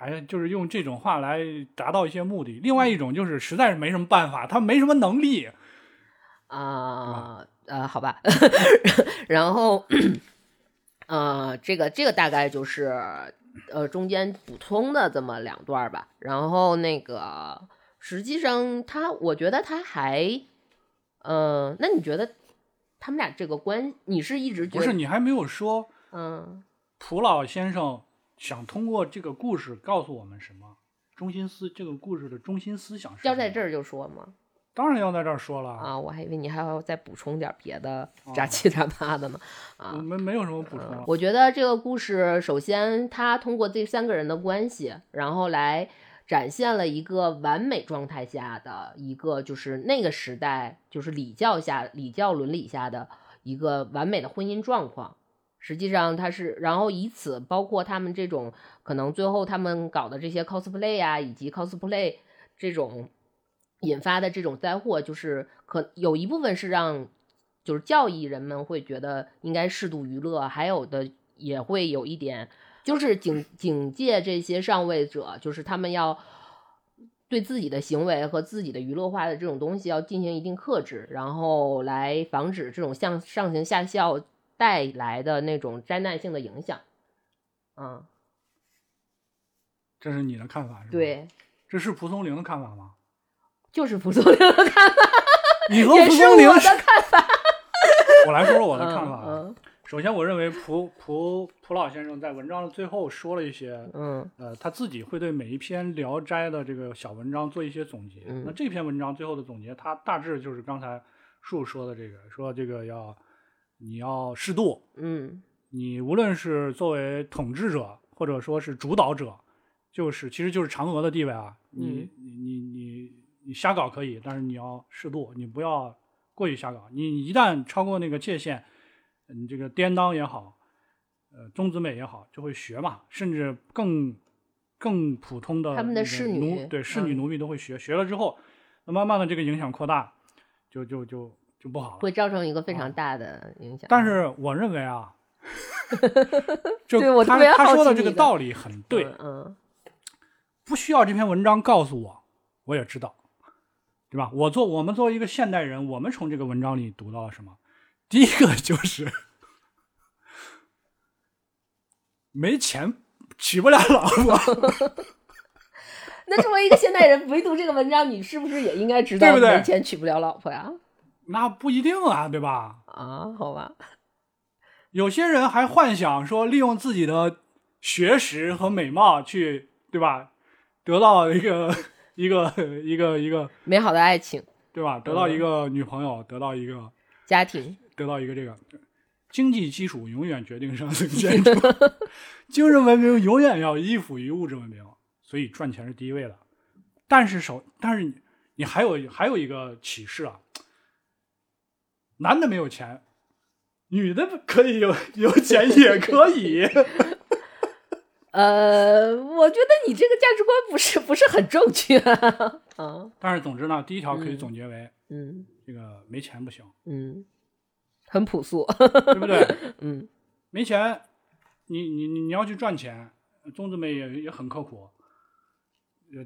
[SPEAKER 2] 还就是用这种话来达到一些目的，另外一种就是实在是没什么办法，他没什么能力
[SPEAKER 1] 啊。呃，好吧，(laughs) 然后呃，这个这个大概就是呃中间补充的这么两段吧，然后那个实际上他，我觉得他还，呃，那你觉得他们俩这个关，你是一直觉
[SPEAKER 2] 不是？你还没有说，
[SPEAKER 1] 嗯，
[SPEAKER 2] 蒲老先生想通过这个故事告诉我们什么？中心思这个故事的中心思想是
[SPEAKER 1] 要在这儿就说吗？
[SPEAKER 2] 当然要在这儿说了
[SPEAKER 1] 啊！我还以为你还要再补充点别的杂七杂八的呢。啊，
[SPEAKER 2] 我们没有什么补充。
[SPEAKER 1] 我觉得这个故事，首先他通过这三个人的关系，然后来展现了一个完美状态下的一个，就是那个时代，就是礼教下、礼教伦理下的一个完美的婚姻状况。实际上，他是，然后以此包括他们这种可能最后他们搞的这些 cosplay 啊，以及 cosplay 这种。引发的这种灾祸，就是可有一部分是让，就是教义人们会觉得应该适度娱乐，还有的也会有一点，就是警警戒这些上位者，就是他们要对自己的行为和自己的娱乐化的这种东西要进行一定克制，然后来防止这种向上行下效带来的那种灾难性的影响。嗯，
[SPEAKER 2] 这是你的看法是吧？
[SPEAKER 1] 对，
[SPEAKER 2] 这是蒲松龄的看法吗？
[SPEAKER 1] 就是蒲松龄的看法，(laughs)
[SPEAKER 2] 你和蒲松龄
[SPEAKER 1] 的看法。
[SPEAKER 2] 我来说说我的看法。首先，我认为蒲蒲蒲老先生在文章的最后说了一些，
[SPEAKER 1] 嗯，
[SPEAKER 2] 呃，他自己会对每一篇《聊斋》的这个小文章做一些总结。那这篇文章最后的总结，他大致就是刚才树说的这个，说这个要你要适度，
[SPEAKER 1] 嗯，
[SPEAKER 2] 你无论是作为统治者或者说是主导者，就是其实就是嫦娥的地位啊，你你你你。你瞎搞可以，但是你要适度，你不要过于瞎搞。你一旦超过那个界限，你这个颠当也好，呃，宗子美也好，就会学嘛，甚至更更普通的
[SPEAKER 1] 他们的侍女，
[SPEAKER 2] 对侍女奴婢都会学。学了之后，那慢慢的这个影响扩大，就就就就不好了，
[SPEAKER 1] 会造成一个非常大的影响。
[SPEAKER 2] 但是我认为啊，(laughs)
[SPEAKER 1] 就
[SPEAKER 2] 他他说的这个道理很对，
[SPEAKER 1] 嗯，
[SPEAKER 2] 不需要这篇文章告诉我，我也知道。对吧？我做我们作为一个现代人，我们从这个文章里读到了什么？第一个就是 (laughs) 没钱娶不了老婆。(laughs)
[SPEAKER 1] 那作为一个现代人，唯独这个文章，你是不是也应该知道没钱娶不了老婆呀？
[SPEAKER 2] 那不一定啊，对吧？
[SPEAKER 1] 啊，好吧。
[SPEAKER 2] 有些人还幻想说，利用自己的学识和美貌去，对吧？得到一个。一个一个一个
[SPEAKER 1] 美好的爱情，
[SPEAKER 2] 对吧？得到一个女朋友，得到一个
[SPEAKER 1] 家庭，
[SPEAKER 2] 得到一个这个经济基础，永远决定上层建筑。(laughs) 精神文明永远要依附于物质文明，所以赚钱是第一位的。但是首，但是你你还有还有一个启示啊，男的没有钱，女的可以有有钱也可以。(laughs)
[SPEAKER 1] 呃，我觉得你这个价值观不是不是很正确。(laughs) 啊。
[SPEAKER 2] 但是总之呢，第一条可以总结为，
[SPEAKER 1] 嗯，
[SPEAKER 2] 这个没钱不行，
[SPEAKER 1] 嗯，很朴素，
[SPEAKER 2] 对不对？(laughs)
[SPEAKER 1] 嗯，
[SPEAKER 2] 没钱，你你你你要去赚钱，宗子美也也很刻苦，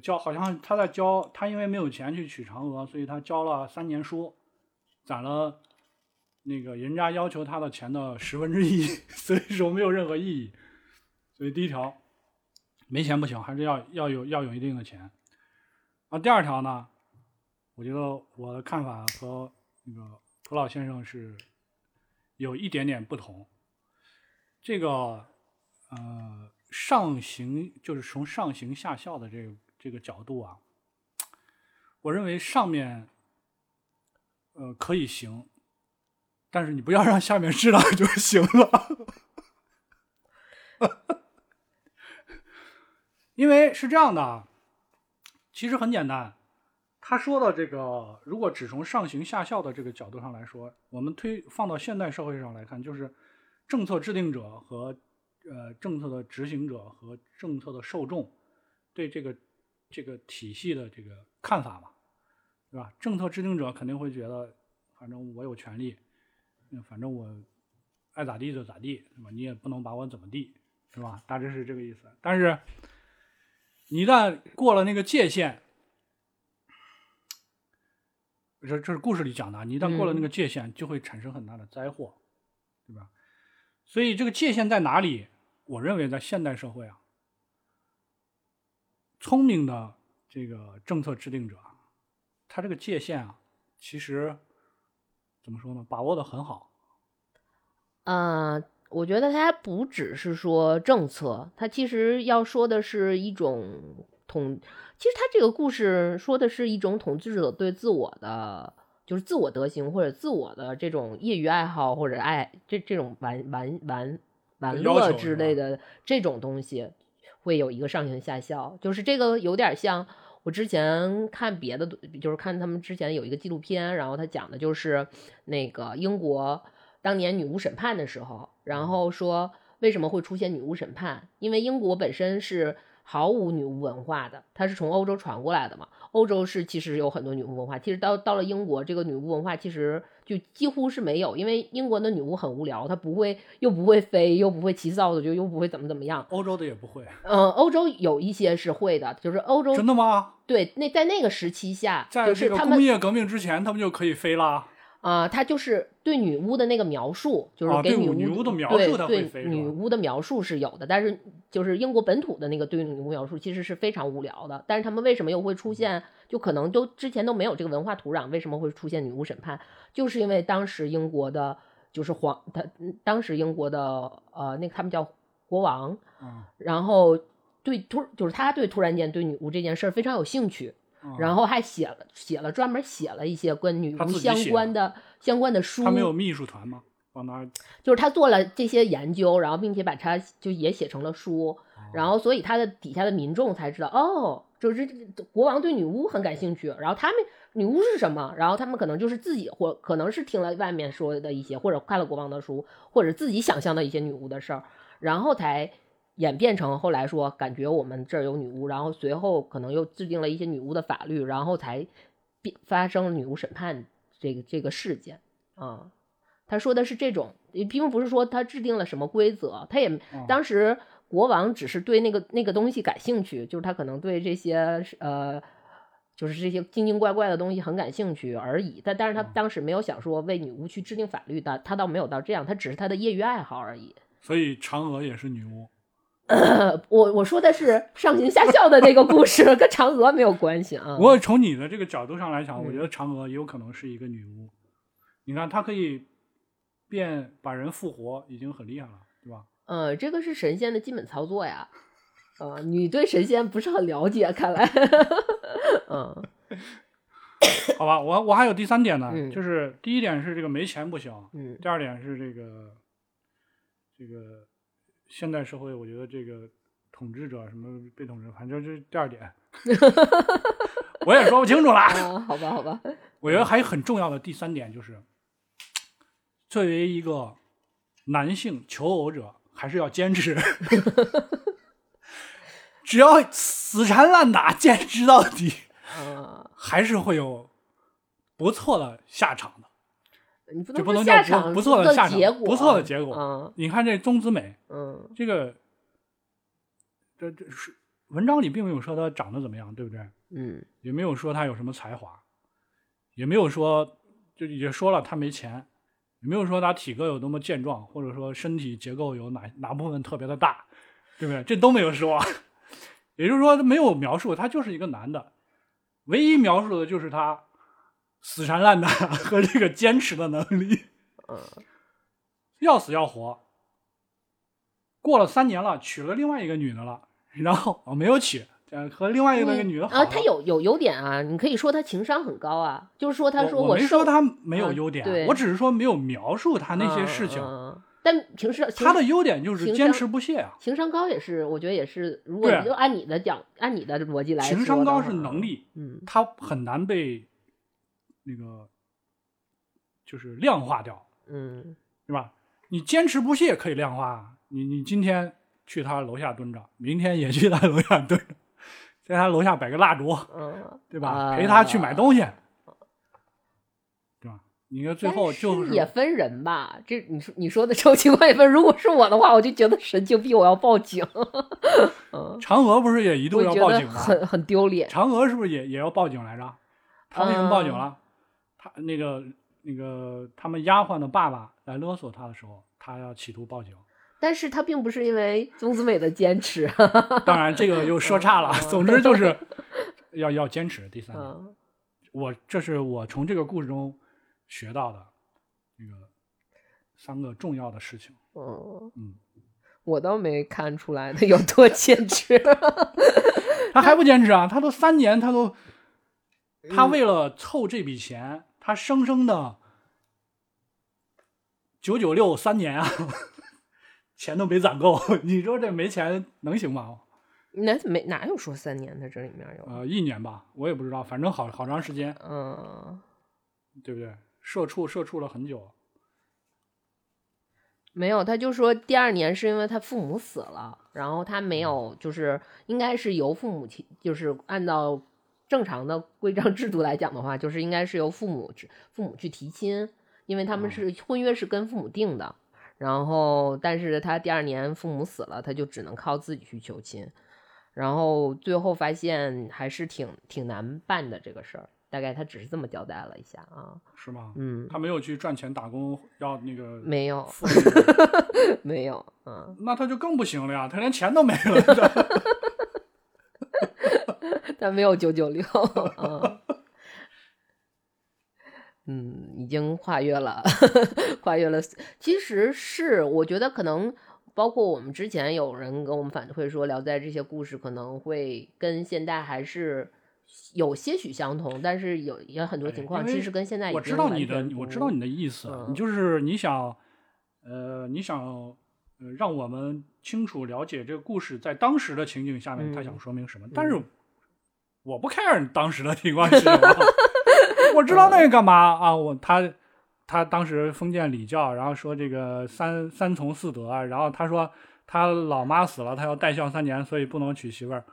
[SPEAKER 2] 教好像他在教他，因为没有钱去娶嫦娥，所以他教了三年书，攒了那个人家要求他的钱的十分之一，(laughs) 所以说没有任何意义。所以第一条，没钱不行，还是要要有要有一定的钱。啊，第二条呢，我觉得我的看法和那个蒲老先生是有一点点不同。这个呃，上行就是从上行下效的这个这个角度啊，我认为上面呃可以行，但是你不要让下面知道就行了。因为是这样的，其实很简单。他说的这个，如果只从上行下效的这个角度上来说，我们推放到现代社会上来看，就是政策制定者和呃政策的执行者和政策的受众对这个这个体系的这个看法嘛，对吧？政策制定者肯定会觉得，反正我有权利，反正我爱咋地就咋地，是吧？你也不能把我怎么地，是吧？大致是这个意思。但是。你一旦过了那个界限，这这是故事里讲的。你一旦过了那个界限，就会产生很大的灾祸，对吧？所以这个界限在哪里？我认为在现代社会啊，聪明的这这个政策制定者，他这个界限啊，其实怎么说呢，把握的很好。
[SPEAKER 1] 嗯，我觉得他不只是说政策，他其实要说的是一种统。其实他这个故事说的是一种统治者对自我的，就是自我德行或者自我的这种业余爱好或者爱这这种玩玩玩玩乐之类的这种东西，会有一个上行下效。就是这个有点像我之前看别的，就是看他们之前有一个纪录片，然后他讲的就是那个英国当年女巫审判的时候，然后说为什么会出现女巫审判，因为英国本身是。毫无女巫文化的，它是从欧洲传过来的嘛？欧洲是其实有很多女巫文化，其实到到了英国，这个女巫文化其实就几乎是没有，因为英国的女巫很无聊，她不会又不会飞，又不会骑扫帚，就又不会怎么怎么样。
[SPEAKER 2] 欧洲的也不会。
[SPEAKER 1] 嗯，欧洲有一些是会的，就是欧洲
[SPEAKER 2] 真的吗？
[SPEAKER 1] 对，那在那个时期下，
[SPEAKER 2] 在这个工业革命之前，他们就可以飞了。
[SPEAKER 1] 啊，他就是对女巫的那个描述，就是给
[SPEAKER 2] 女
[SPEAKER 1] 巫
[SPEAKER 2] 的描
[SPEAKER 1] 述，对对女巫的描述是有的，但是就是英国本土的那个对女巫描述其实是非常无聊的。但是他们为什么又会出现？就可能都之前都没有这个文化土壤，为什么会出现女巫审判？就是因为当时英国的，就是皇他当时英国的呃，那个他们叫国王，然后对突就是他对突然间对女巫这件事儿非常有兴趣。然后还写了写了专门写了一些跟女巫相关的相关的书。
[SPEAKER 2] 他没有秘书团吗？帮他
[SPEAKER 1] 就是他做了这些研究，然后并且把它就也写成了书，然后所以他的底下的民众才知道哦，就是国王对女巫很感兴趣，然后他们女巫是什么？然后他们可能就是自己或可能是听了外面说的一些，或者看了国王的书，或者自己想象的一些女巫的事儿，然后才。演变成后来说，感觉我们这儿有女巫，然后随后可能又制定了一些女巫的法律，然后才变发生了女巫审判这个这个事件啊。他说的是这种，并不是说他制定了什么规则，他也当时国王只是对那个那个东西感兴趣，就是他可能对这些呃，就是这些精精怪怪的东西很感兴趣而已。但但是他当时没有想说为女巫去制定法律的，他倒没有到这样，他只是他的业余爱好而已。
[SPEAKER 2] 所以嫦娥也是女巫。
[SPEAKER 1] 呃，我我说的是上行下效的那个故事，(laughs) 跟嫦娥没有关系啊。
[SPEAKER 2] 不过从你的这个角度上来讲，我觉得嫦娥也有可能是一个女巫。你看，她可以变把人复活，已经很厉害了，对吧？
[SPEAKER 1] 呃，这个是神仙的基本操作呀。呃，你对神仙不是很了解，看来。(laughs) 嗯，
[SPEAKER 2] 好吧，我我还有第三点呢，就是第一点是这个没钱不行，
[SPEAKER 1] 嗯，
[SPEAKER 2] 第二点是这个这个。现代社会，我觉得这个统治者什么被统治，反正这是第二点，(laughs) 我也说不清楚了。
[SPEAKER 1] 好吧，好吧。
[SPEAKER 2] 我觉得还有很重要的第三点就是，作为一个男性求偶者，还是要坚持，(laughs) 只要死缠烂打，坚持到底，还是会有不错的下场的。
[SPEAKER 1] 你
[SPEAKER 2] 不能
[SPEAKER 1] 叫不
[SPEAKER 2] 不错
[SPEAKER 1] 的
[SPEAKER 2] 下场，不错的
[SPEAKER 1] 结
[SPEAKER 2] 果。你看这宗子美，
[SPEAKER 1] 嗯，
[SPEAKER 2] 这个这这是文章里并没有说他长得怎么样，对不对？
[SPEAKER 1] 嗯，
[SPEAKER 2] 也没有说他有什么才华，也没有说就也说了他没钱，也没有说他体格有多么健壮，或者说身体结构有哪哪部分特别的大，对不对？这都没有说，(laughs) 也就是说没有描述，他就是一个男的，唯一描述的就是他。死缠烂打 (laughs) 和这个坚持的能力，
[SPEAKER 1] 嗯，(laughs)
[SPEAKER 2] 要死要活。过了三年了，娶了另外一个女的了，然后哦没有娶，和另外一个那个女的
[SPEAKER 1] 啊，他有有优点啊，你可以说他情商很高啊，就是说他说
[SPEAKER 2] 我没说他没有
[SPEAKER 1] 优
[SPEAKER 2] 点，我只是说没有描述他那些事情。
[SPEAKER 1] 但平时
[SPEAKER 2] 他的优点就是坚持不懈啊，
[SPEAKER 1] 情商高也是，我觉得也是。如果你就按你的讲，按你的逻辑来，
[SPEAKER 2] 情商高是能力，
[SPEAKER 1] 嗯，
[SPEAKER 2] 他很难被。那个就是量化掉，
[SPEAKER 1] 嗯，
[SPEAKER 2] 对吧？你坚持不懈可以量化。你你今天去他楼下蹲着，明天也去他楼下蹲着，在他楼下摆个蜡烛，
[SPEAKER 1] 嗯，
[SPEAKER 2] 对吧？陪他去买东西，对吧？你看最后就是
[SPEAKER 1] 也分人吧。这你说你说的这种情况也分。如果是我的话，我就觉得神经病，我要报警。嗯，(laughs)
[SPEAKER 2] 嫦娥不是也一度要报警吗？
[SPEAKER 1] 很很丢脸。
[SPEAKER 2] 嫦娥是不是也也要报警来着？他为什么报警了？那个那个，他们丫鬟的爸爸来勒索他的时候，他要企图报警，
[SPEAKER 1] 但是他并不是因为宗子美的坚持。
[SPEAKER 2] 当然，这个又说差了。总之就是，(laughs) 要要坚持第三年。我这是我从这个故事中学到的那个三个重要的事情。
[SPEAKER 1] 嗯
[SPEAKER 2] 嗯，
[SPEAKER 1] 我倒没看出来他有多坚持。(laughs)
[SPEAKER 2] 他还不坚持啊？他都三年，他都他为了凑这笔钱，他生生的九九六三年啊，(laughs) 钱都没攒够。(laughs) 你说这没钱能行吗？
[SPEAKER 1] 那没哪有说三年的？这里面有
[SPEAKER 2] 呃一年吧，我也不知道，反正好好长时间，
[SPEAKER 1] 嗯，
[SPEAKER 2] 对不对？社畜社畜了很久，
[SPEAKER 1] 没有，他就说第二年是因为他父母死了，然后他没有，就是应该是由父母亲，就是按照正常的规章制度来讲的话，就是应该是由父母父母去提亲，因为他们是婚约是跟父母定的，然后但是他第二年父母死了，他就只能靠自己去求亲。然后最后发现还是挺挺难办的这个事儿，大概他只是这么交代了一下啊，
[SPEAKER 2] 是吗？
[SPEAKER 1] 嗯，
[SPEAKER 2] 他没有去赚钱打工要那个
[SPEAKER 1] 没有，(laughs) 没有，嗯，
[SPEAKER 2] 那他就更不行了呀，他连钱都没了，
[SPEAKER 1] 他没有九九六，(laughs) 嗯，(laughs) 嗯，已经跨越了，跨越了，其实是我觉得可能。包括我们之前有人跟我们反馈说，《聊斋》这些故事可能会跟现代还是有些许相同，但是有也很多情况其实跟现在
[SPEAKER 2] 我知道你的，我知道你的意思，你就是你想，呃，你想呃让我们清楚了解这个故事在当时的情景下面他想说明什么，但是我不 care 当时的情况是什么，(laughs) 我知道那个干嘛啊？我他。他当时封建礼教，然后说这个三三从四德，然后他说他老妈死了，他要带孝三年，所以不能娶媳妇儿。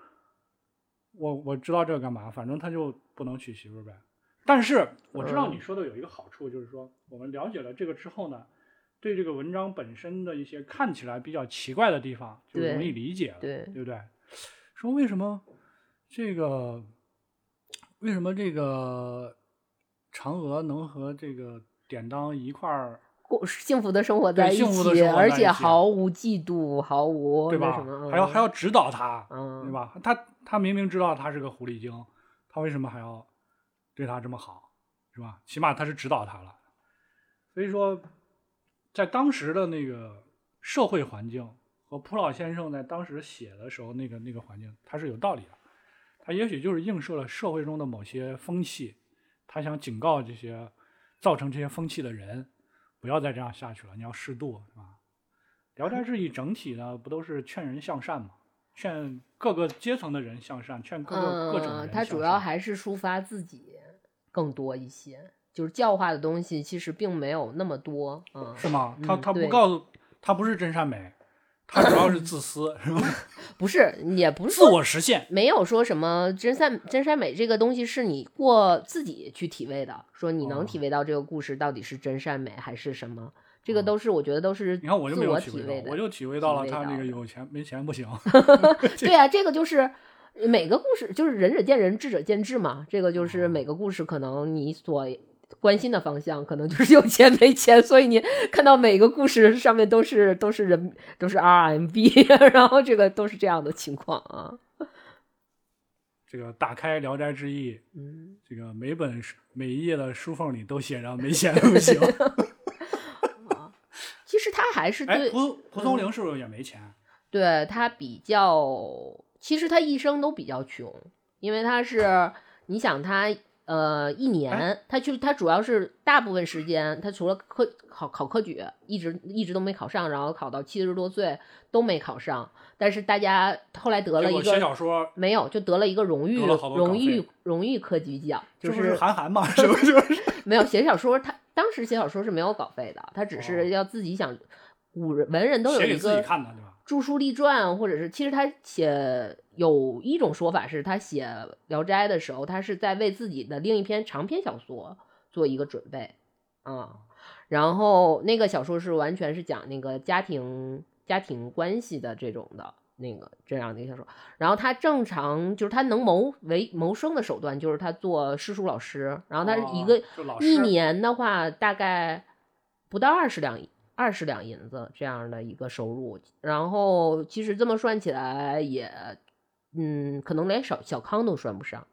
[SPEAKER 2] 我我知道这个干嘛，反正他就不能娶媳妇儿呗。但是我知道你说的有一个好处，就是说我们了解了这个之后呢，对这个文章本身的一些看起来比较奇怪的地方就容易理解了，
[SPEAKER 1] 对
[SPEAKER 2] 对不对？说为什么这个为什么这个嫦娥能和这个典当一块儿
[SPEAKER 1] 过幸福的生活在
[SPEAKER 2] 一
[SPEAKER 1] 起，而且毫无嫉妒，毫无
[SPEAKER 2] 对吧？还要还要指导他，对吧？他他明明知道他是个狐狸精，他为什么还要对他这么好，是吧？起码他是指导他了。所以说，在当时的那个社会环境和蒲老先生在当时写的时候那个那个环境，他是有道理的。他也许就是映射了社会中的某些风气，他想警告这些。造成这些风气的人，不要再这样下去了。你要适度，是吧？《聊斋志异》整体呢，不都是劝人向善吗？劝各个阶层的人向善，劝各个各种人。
[SPEAKER 1] 他主要还是抒发自己更多一些，就是教化的东西其实并没有那么多。嗯，
[SPEAKER 2] 是吗？他他不告诉他不是真善美。他主要是自私，是吧？(laughs)
[SPEAKER 1] 不是，也不是
[SPEAKER 2] 自我实现，
[SPEAKER 1] 没有说什么真善真善美这个东西是你过自己去体味的，说你能体味到这个故事到底是真善美还是什么，这个都是我觉得都是
[SPEAKER 2] 你看我就没有
[SPEAKER 1] 体
[SPEAKER 2] 味
[SPEAKER 1] 的，
[SPEAKER 2] 我就体
[SPEAKER 1] 味
[SPEAKER 2] 到了他那个有钱没钱不行。(laughs) (laughs)
[SPEAKER 1] 对啊，这个就是每个故事就是仁者见仁，智者见智嘛，这个就是每个故事可能你所。关心的方向可能就是有钱没钱，所以你看到每个故事上面都是都是人都是 RMB，(laughs) 然后这个都是这样的情况啊。
[SPEAKER 2] 这个打开《聊斋志异》，
[SPEAKER 1] 嗯，
[SPEAKER 2] 这个每本每一页的书缝里都写着没钱不行。(laughs)
[SPEAKER 1] 其实他还是对
[SPEAKER 2] 蒲蒲松龄是不是也没钱？
[SPEAKER 1] 对他比较，其实他一生都比较穷，因为他是你想他。呃，一年，他就他主要是大部分时间，他除了科考考科举，一直一直都没考上，然后考到七十多岁都没考上。但是大家后来得了一个
[SPEAKER 2] 写小说
[SPEAKER 1] 没有，就得了一个荣誉荣誉荣誉科举奖，就是
[SPEAKER 2] 韩寒嘛，(laughs) 是不是？(laughs)
[SPEAKER 1] 没有写小说，他当时写小说是没有稿费的，他只是要自己想。古人文人都有一个著书立传，或者是其实他写有一种说法是他写《聊斋》的时候，他是在为自己的另一篇长篇小说做一个准备啊。然后那个小说是完全是讲那个家庭家庭关系的这种的那个这样的一个小说。然后他正常就是他能谋为谋生的手段就是他做诗书老师，然后他是一个一年的话大概不到二十两。二十两银子这样的一个收入，然后其实这么算起来也，嗯，可能连小小康都算不上，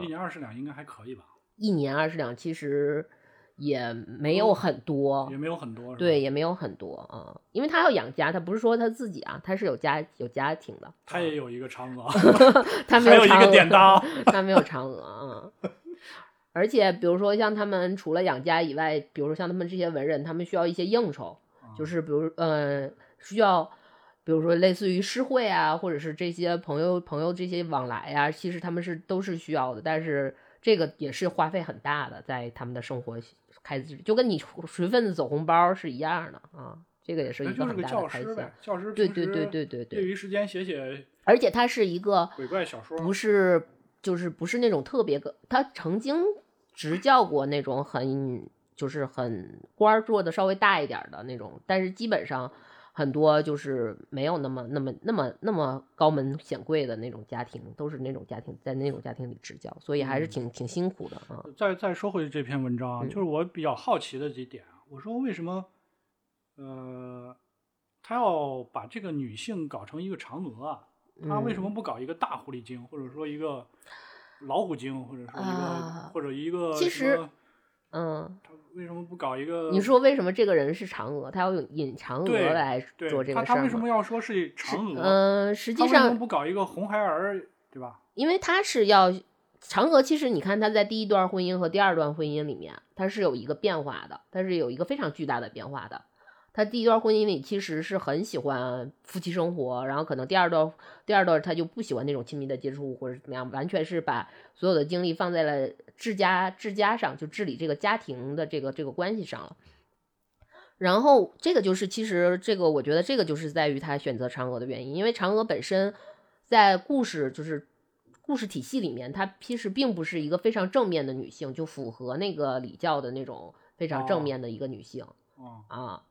[SPEAKER 2] 一年二十两应该还可以吧？
[SPEAKER 1] 一年二十两其实也没有很多，
[SPEAKER 2] 也没有很多，
[SPEAKER 1] 对，也没有很多啊，因为他要养家，他不是说他自己啊，他是有家有家庭的，
[SPEAKER 2] 他也有一个嫦娥，(laughs)
[SPEAKER 1] 他没有
[SPEAKER 2] 一个典当，
[SPEAKER 1] 他没有嫦娥啊。而且比如说像他们除了养家以外，比如说像他们这些文人，他们需要一些应酬，就是比如呃需要。比如说，类似于诗会啊，或者是这些朋友朋友这些往来啊，其实他们是都是需要的，但是这个也是花费很大的，在他们的生活开支，就跟你随份子走红包是一样的啊，这个也是一个很大的开销。
[SPEAKER 2] 教师
[SPEAKER 1] 对对对对对对，
[SPEAKER 2] 业余时间写写，
[SPEAKER 1] 而且他是一个
[SPEAKER 2] 鬼怪小说，
[SPEAKER 1] 不是就是不是那种特别个，他曾经执教过那种很就是很官做的稍微大一点的那种，但是基本上。很多就是没有那么、那么、那么、那么高门显贵的那种家庭，都是那种家庭在那种家庭里执教，所以还是挺挺辛苦的啊。
[SPEAKER 2] 再再说回这篇文章，就是我比较好奇的几点，我说为什么，呃，他要把这个女性搞成一个嫦娥啊，他为什么不搞一个大狐狸精，或者说一个老虎精，或者说一个或者一个
[SPEAKER 1] 其实。嗯，
[SPEAKER 2] 他为什么不搞一个？
[SPEAKER 1] 你说为什么这个人是嫦娥？他要用引嫦娥来做这个
[SPEAKER 2] 事儿他他为什么要说是嫦娥？
[SPEAKER 1] 嗯，实际上
[SPEAKER 2] 不搞一个红孩儿，对吧？
[SPEAKER 1] 因为他是要嫦娥。其实你看他在第一段婚姻和第二段婚姻里面，他是有一个变化的，他是有一个非常巨大的变化的。他第一段婚姻里其实是很喜欢夫妻生活，然后可能第二段第二段他就不喜欢那种亲密的接触或者怎么样，完全是把所有的精力放在了治家治家上，就治理这个家庭的这个这个关系上了。然后这个就是其实这个我觉得这个就是在于他选择嫦娥的原因，因为嫦娥本身在故事就是故事体系里面，她其实并不是一个非常正面的女性，就符合那个礼教的那种非常正面的一个女性啊。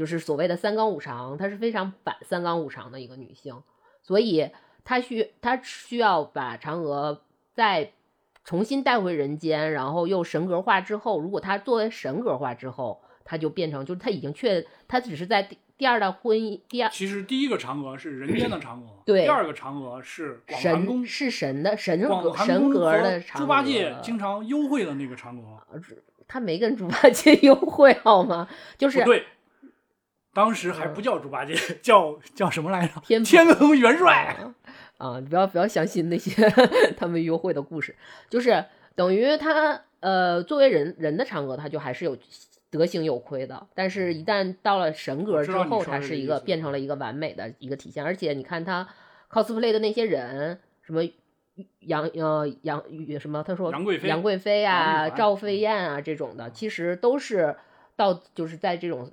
[SPEAKER 1] 就是所谓的三纲五常，她是非常反三纲五常的一个女性，所以她需她需要把嫦娥再重新带回人间，然后又神格化之后，如果她作为神格化之后，她就变成就是她已经确，她只是在第第二代婚姻第二，
[SPEAKER 2] 其实第一个嫦娥是人间的嫦娥，(clears throat)
[SPEAKER 1] 对，
[SPEAKER 2] 第二个嫦娥是
[SPEAKER 1] 神是神的神格神格的嫦娥
[SPEAKER 2] 猪八戒经常幽会的那个嫦娥，
[SPEAKER 1] 他没跟猪八戒 (laughs) 幽会好吗？就是
[SPEAKER 2] 对。当时还不叫猪八戒，(laughs) 叫叫什么来着？
[SPEAKER 1] 天
[SPEAKER 2] 天蓬元帅
[SPEAKER 1] 啊！你不要不要相信那些 (laughs) 他们约会的故事，就是等于他呃，作为人人的嫦娥，他就还是有德行有亏的。但是，一旦到了神格之后，他是一个变成了一个完美的一个体现。而且，你看他 cosplay 的那些人，什么杨呃杨什么，他说
[SPEAKER 2] 杨贵妃、
[SPEAKER 1] 杨贵妃啊、赵飞燕啊这种的，其实都是到就是在这种。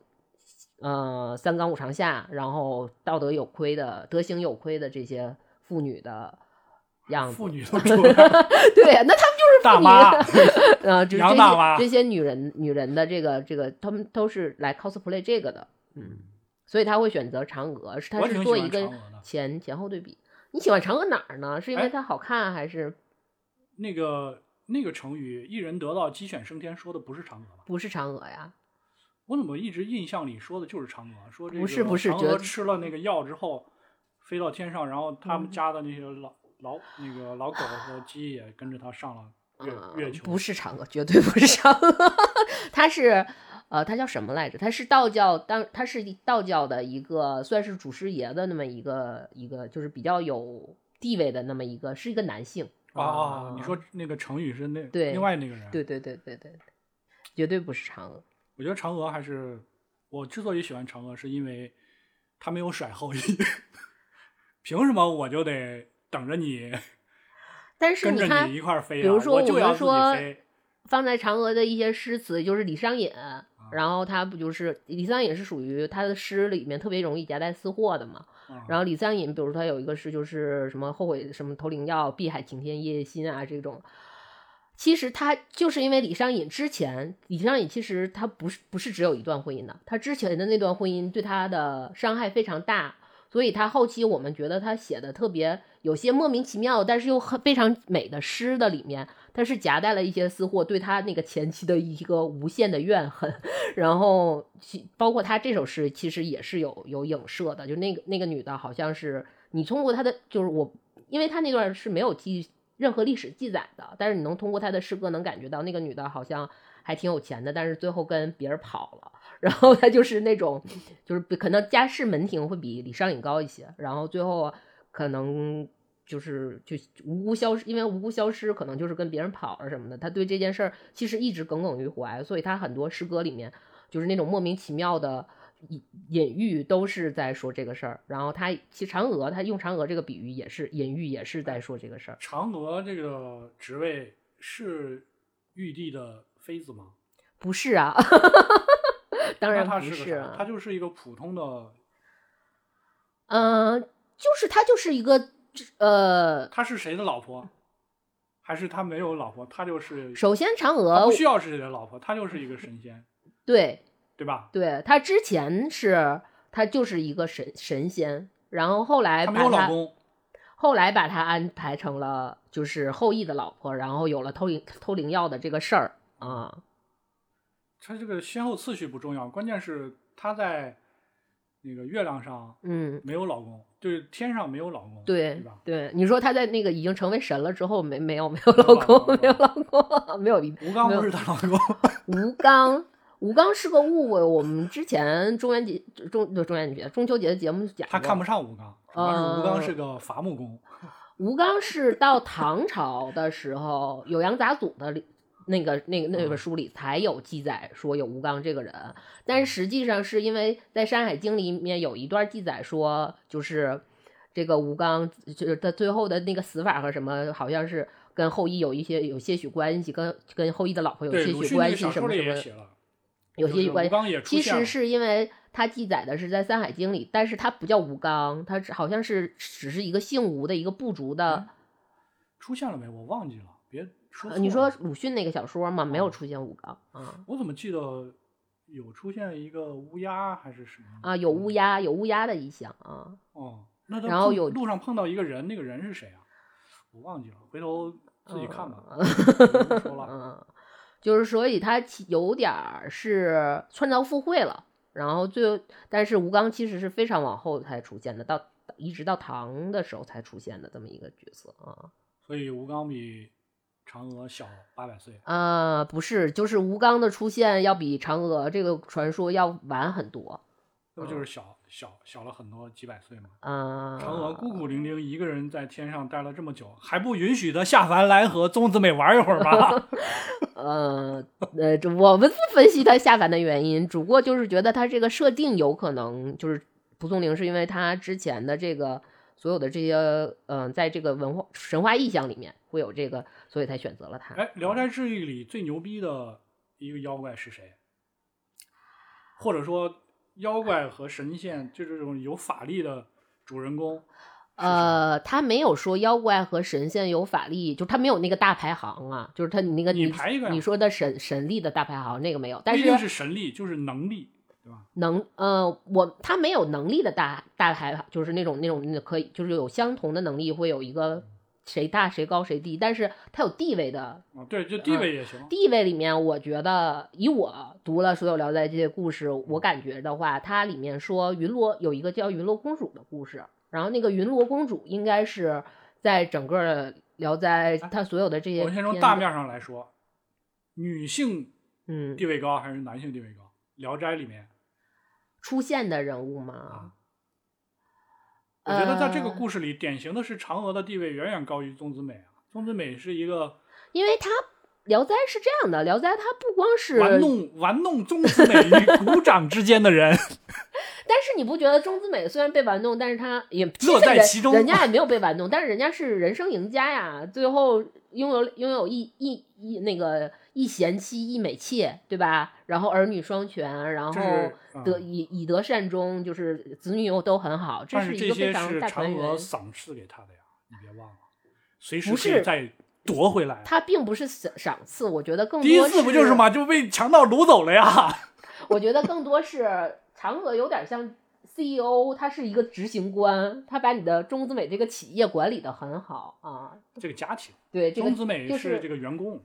[SPEAKER 1] 呃，三纲五常下，然后道德有亏的、德行有亏的这些妇女的样子，
[SPEAKER 2] 妇女 (laughs)
[SPEAKER 1] 对呀，那他们就是
[SPEAKER 2] 大妈，(laughs)
[SPEAKER 1] 呃，就是这些这些女人女人的这个这个，他们都是来 cosplay 这个的，嗯，所以他会选择嫦娥，是他是做一个前前后对比。你喜欢嫦娥哪儿呢？是因为她好看，还是
[SPEAKER 2] 那个那个成语“一人得道，鸡犬升天”说的不是嫦娥吗？
[SPEAKER 1] 不是嫦娥呀。
[SPEAKER 2] 我怎么一直印象里说的就是嫦娥？说这
[SPEAKER 1] 个嫦
[SPEAKER 2] 娥吃了那个药之后，飞到天上，然后他们家的那些老老那个老狗和 (laughs) 鸡也跟着他上了月月球。
[SPEAKER 1] 不是嫦娥，绝对不是嫦娥。他是呃，他叫什么来着？他是道教当，他是道教的一个算是祖师爷的那么一个一个，就是比较有地位的那么一个，是一个男性。
[SPEAKER 2] 啊，你说那个成语是那
[SPEAKER 1] 对
[SPEAKER 2] 另外那个人？
[SPEAKER 1] 对对对对对，绝对不是嫦娥。
[SPEAKER 2] 我觉得嫦娥还是我之所以喜欢嫦娥，是因为她没有甩后羿。(laughs) 凭什么我就得等着你？(laughs)
[SPEAKER 1] 但是
[SPEAKER 2] 你
[SPEAKER 1] 看，
[SPEAKER 2] 一块飞，
[SPEAKER 1] 比如说
[SPEAKER 2] 我
[SPEAKER 1] 们说放在嫦娥的一些诗词，就是李商隐，然后他不就是李商隐是属于他的诗里面特别容易夹带私货的嘛？然后李商隐，比如说他有一个诗，就是什么后悔什么投灵药，碧海晴天夜夜心啊这种。其实他就是因为李商隐之前，李商隐其实他不是不是只有一段婚姻的，他之前的那段婚姻对他的伤害非常大，所以他后期我们觉得他写的特别有些莫名其妙，但是又很非常美的诗的里面，他是夹带了一些私货，对他那个前妻的一个无限的怨恨，(laughs) 然后包括他这首诗其实也是有有影射的，就那个那个女的好像是你通过他的就是我，因为他那段是没有记。任何历史记载的，但是你能通过他的诗歌能感觉到那个女的好像还挺有钱的，但是最后跟别人跑了，(laughs) 然后她就是那种就是可能家世门庭会比李商隐高一些，然后最后可能就是就无辜消失，因为无辜消失可能就是跟别人跑了什么的，他对这件事儿其实一直耿耿于怀，所以他很多诗歌里面就是那种莫名其妙的。隐隐喻都是在说这个事儿，然后他其实嫦娥，他用嫦娥这个比喻也是隐喻，也是在说这个事儿。
[SPEAKER 2] 嫦娥这个职位是玉帝的妃子吗？
[SPEAKER 1] 不是啊，(laughs) 当然不
[SPEAKER 2] 是，他就是一个普通的。
[SPEAKER 1] 嗯，就是他就是一个呃，
[SPEAKER 2] 他是谁的老婆？还是他没有老婆？他就是。
[SPEAKER 1] 首先，嫦娥
[SPEAKER 2] 不需要是谁的老婆，他就是一个神仙。
[SPEAKER 1] 对。
[SPEAKER 2] 对吧？
[SPEAKER 1] 对他之前是，他就是一个神神仙，然后后来把他，后来把他安排成了就是后羿的老婆，然后有了偷灵偷灵药的这个事儿啊。
[SPEAKER 2] 他这个先后次序不重要，关键是他在那个月亮上，
[SPEAKER 1] 嗯，
[SPEAKER 2] 没有老公，就是天上没有老公，
[SPEAKER 1] 对
[SPEAKER 2] 对吧？
[SPEAKER 1] 对，你说他在那个已经成为神了之后，没没有没有老公，没有老公，没有
[SPEAKER 2] 吴刚不是他老公，
[SPEAKER 1] 吴刚。吴刚是个误会，我们之前中元节、中就中元节、中秋节的节目讲
[SPEAKER 2] 他看不上吴刚，主要是吴刚是个伐木工。(laughs)
[SPEAKER 1] 吴刚是到唐朝的时候，《酉阳杂俎》的那个、那个、那本书里才有记载说有吴刚这个人，但是实际上是因为在《山海经》里面有一段记载说，就是这个吴刚就是他最后的那个死法和什么，好像是跟后羿有一些有些许关系，跟跟后羿的老婆有些许关系什么什么。有些关系，其实是因为它记载的是在《山海经》里，但是它不叫吴刚，它好像是只是一个姓吴的一个部族的。
[SPEAKER 2] 出现了没？我忘记了，别说。
[SPEAKER 1] 你说鲁迅那个小说吗？没有出现吴刚啊。
[SPEAKER 2] 我怎么记得有出现一个乌鸦还是什么？
[SPEAKER 1] 啊，有乌鸦，有乌鸦的意象
[SPEAKER 2] 啊。哦，那
[SPEAKER 1] 然后有
[SPEAKER 2] 路上碰到一个人，那个人是谁啊？我忘记了，回头自己看吧。说了。(laughs)
[SPEAKER 1] 嗯。就是，所以他有点儿是穿凿附会了，然后最，但是吴刚其实是非常往后才出现的，到一直到唐的时候才出现的这么一个角色啊。
[SPEAKER 2] 所以吴刚比嫦娥小八百岁
[SPEAKER 1] 啊？不是，就是吴刚的出现要比嫦娥这个传说要晚很多。
[SPEAKER 2] 那不就是小小小了很多几百岁嘛？
[SPEAKER 1] 啊！
[SPEAKER 2] 嫦娥孤苦伶仃一个人在天上待了这么久，还不允许她下凡来和宗子美玩一会儿吗？(laughs)
[SPEAKER 1] 呃呃，这我们不分析他下凡的原因，只不过就是觉得他这个设定有可能就是蒲松龄是因为他之前的这个所有的这些嗯，在这个文化神话意象里面会有这个，所以才选择了他。
[SPEAKER 2] 哎，《聊斋志异》里最牛逼的一个妖怪是谁？或者说？妖怪和神仙就这种有法力的主人公，
[SPEAKER 1] 呃，他没有说妖怪和神仙有法力，就他没有那个大排行啊，就是他你那个
[SPEAKER 2] 你排一个，
[SPEAKER 1] 你说的神神力的大排行那个没有，但是
[SPEAKER 2] 是神力，就是能力，对吧？
[SPEAKER 1] 能，呃，我他没有能力的大大排行，就是那种那种可以，就是有相同的能力会有一个。谁大谁高谁低，但是他有地位的
[SPEAKER 2] 啊，对，就地位也行。
[SPEAKER 1] 地位里面，我觉得以我读了所有聊斋这些故事，我感觉的话，它里面说云罗有一个叫云罗公主的故事，然后那个云罗公主应该是在整个聊斋它所有的这些，
[SPEAKER 2] 我先从大面上来说，女性
[SPEAKER 1] 嗯
[SPEAKER 2] 地位高还是男性地位高？聊斋里面
[SPEAKER 1] 出现的人物吗？
[SPEAKER 2] 我觉得在这个故事里，典型的是嫦娥的地位远远高于宗子美啊。宗子美是一个，
[SPEAKER 1] 因为他《聊斋》是这样的，《聊斋》他不光是
[SPEAKER 2] 玩弄玩弄宗子美与 (laughs) 股掌之间的人。
[SPEAKER 1] 但是你不觉得宗子美虽然被玩弄，但是他也
[SPEAKER 2] 乐在其中，
[SPEAKER 1] 人家也没有被玩弄，但是人家是人生赢家呀，最后拥有拥有一一一那个。一贤妻，一美妾，对吧？然后儿女双全，然后得以以德善终，就是子女又都很好。这
[SPEAKER 2] 是
[SPEAKER 1] 一个非常大
[SPEAKER 2] 团圆。赏赐给他的呀，你别忘了，随时
[SPEAKER 1] 可以
[SPEAKER 2] 再夺回来。
[SPEAKER 1] 他并不是赏赏赐，我觉得更多
[SPEAKER 2] 第一次不就是嘛？就被强盗掳走了呀。
[SPEAKER 1] 我觉得更多是嫦娥有点像 CEO，他是一个执行官，他把你的中资美这个企业管理的很好啊。
[SPEAKER 2] 这个家庭
[SPEAKER 1] 对，
[SPEAKER 2] 中资美
[SPEAKER 1] 是
[SPEAKER 2] 这个员工。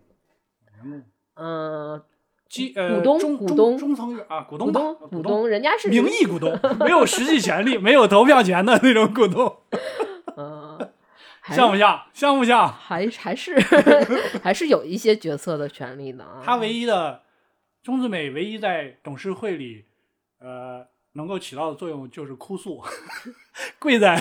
[SPEAKER 1] 嗯，
[SPEAKER 2] 基
[SPEAKER 1] 呃，股东，
[SPEAKER 2] 股
[SPEAKER 1] 东，
[SPEAKER 2] 中层啊，
[SPEAKER 1] 股
[SPEAKER 2] 东，
[SPEAKER 1] 股东，人家是
[SPEAKER 2] 名义股东，没有实际权利，没有投票权的那种股东。(laughs)
[SPEAKER 1] 嗯，
[SPEAKER 2] 像不像？像不像？
[SPEAKER 1] 还还是还是有一些决策的权利的啊。
[SPEAKER 2] 他唯一的中子美唯一在董事会里，呃，能够起到的作用就是哭诉，(laughs) 跪在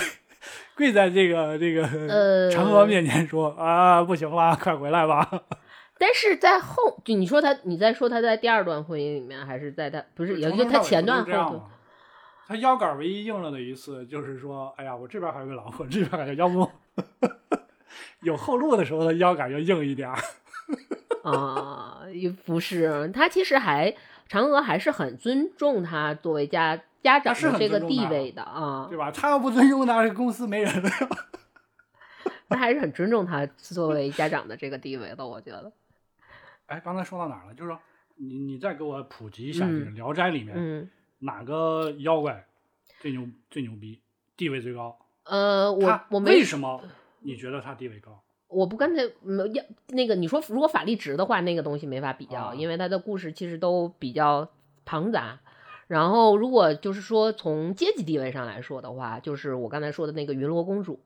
[SPEAKER 2] 跪在这个这个
[SPEAKER 1] 呃
[SPEAKER 2] 嫦娥面前说啊，不行了，快回来吧。(laughs)
[SPEAKER 1] 但是在后，就你说他，你在说他在第二段婚姻里面，还是在他不是，也就他前段后段。
[SPEAKER 2] 他腰杆唯一硬了的一次，就是说，哎呀，我这边还有个老婆，这边感觉要不有后路的时候，他腰杆要硬一点儿。(laughs)
[SPEAKER 1] 啊，也不是，他其实还嫦娥还是很尊重他作为家家长的这个地位的啊，
[SPEAKER 2] 对吧？他要不尊重他，这公司没人了。
[SPEAKER 1] 他 (laughs) 还是很尊重他作为家长的这个地位的，我觉得。
[SPEAKER 2] 哎，刚才说到哪儿了？就是说，你你再给我普及一下，这个《聊斋》里面哪个妖怪最牛最牛逼，地位最高？
[SPEAKER 1] 呃，我我
[SPEAKER 2] 为什么你觉得他地位高？
[SPEAKER 1] 我不刚才没要那个你说，如果法力值的话，那个东西没法比较，因为他的故事其实都比较庞杂。然后，如果就是说从阶级地位上来说的话，就是我刚才说的那个云罗公主，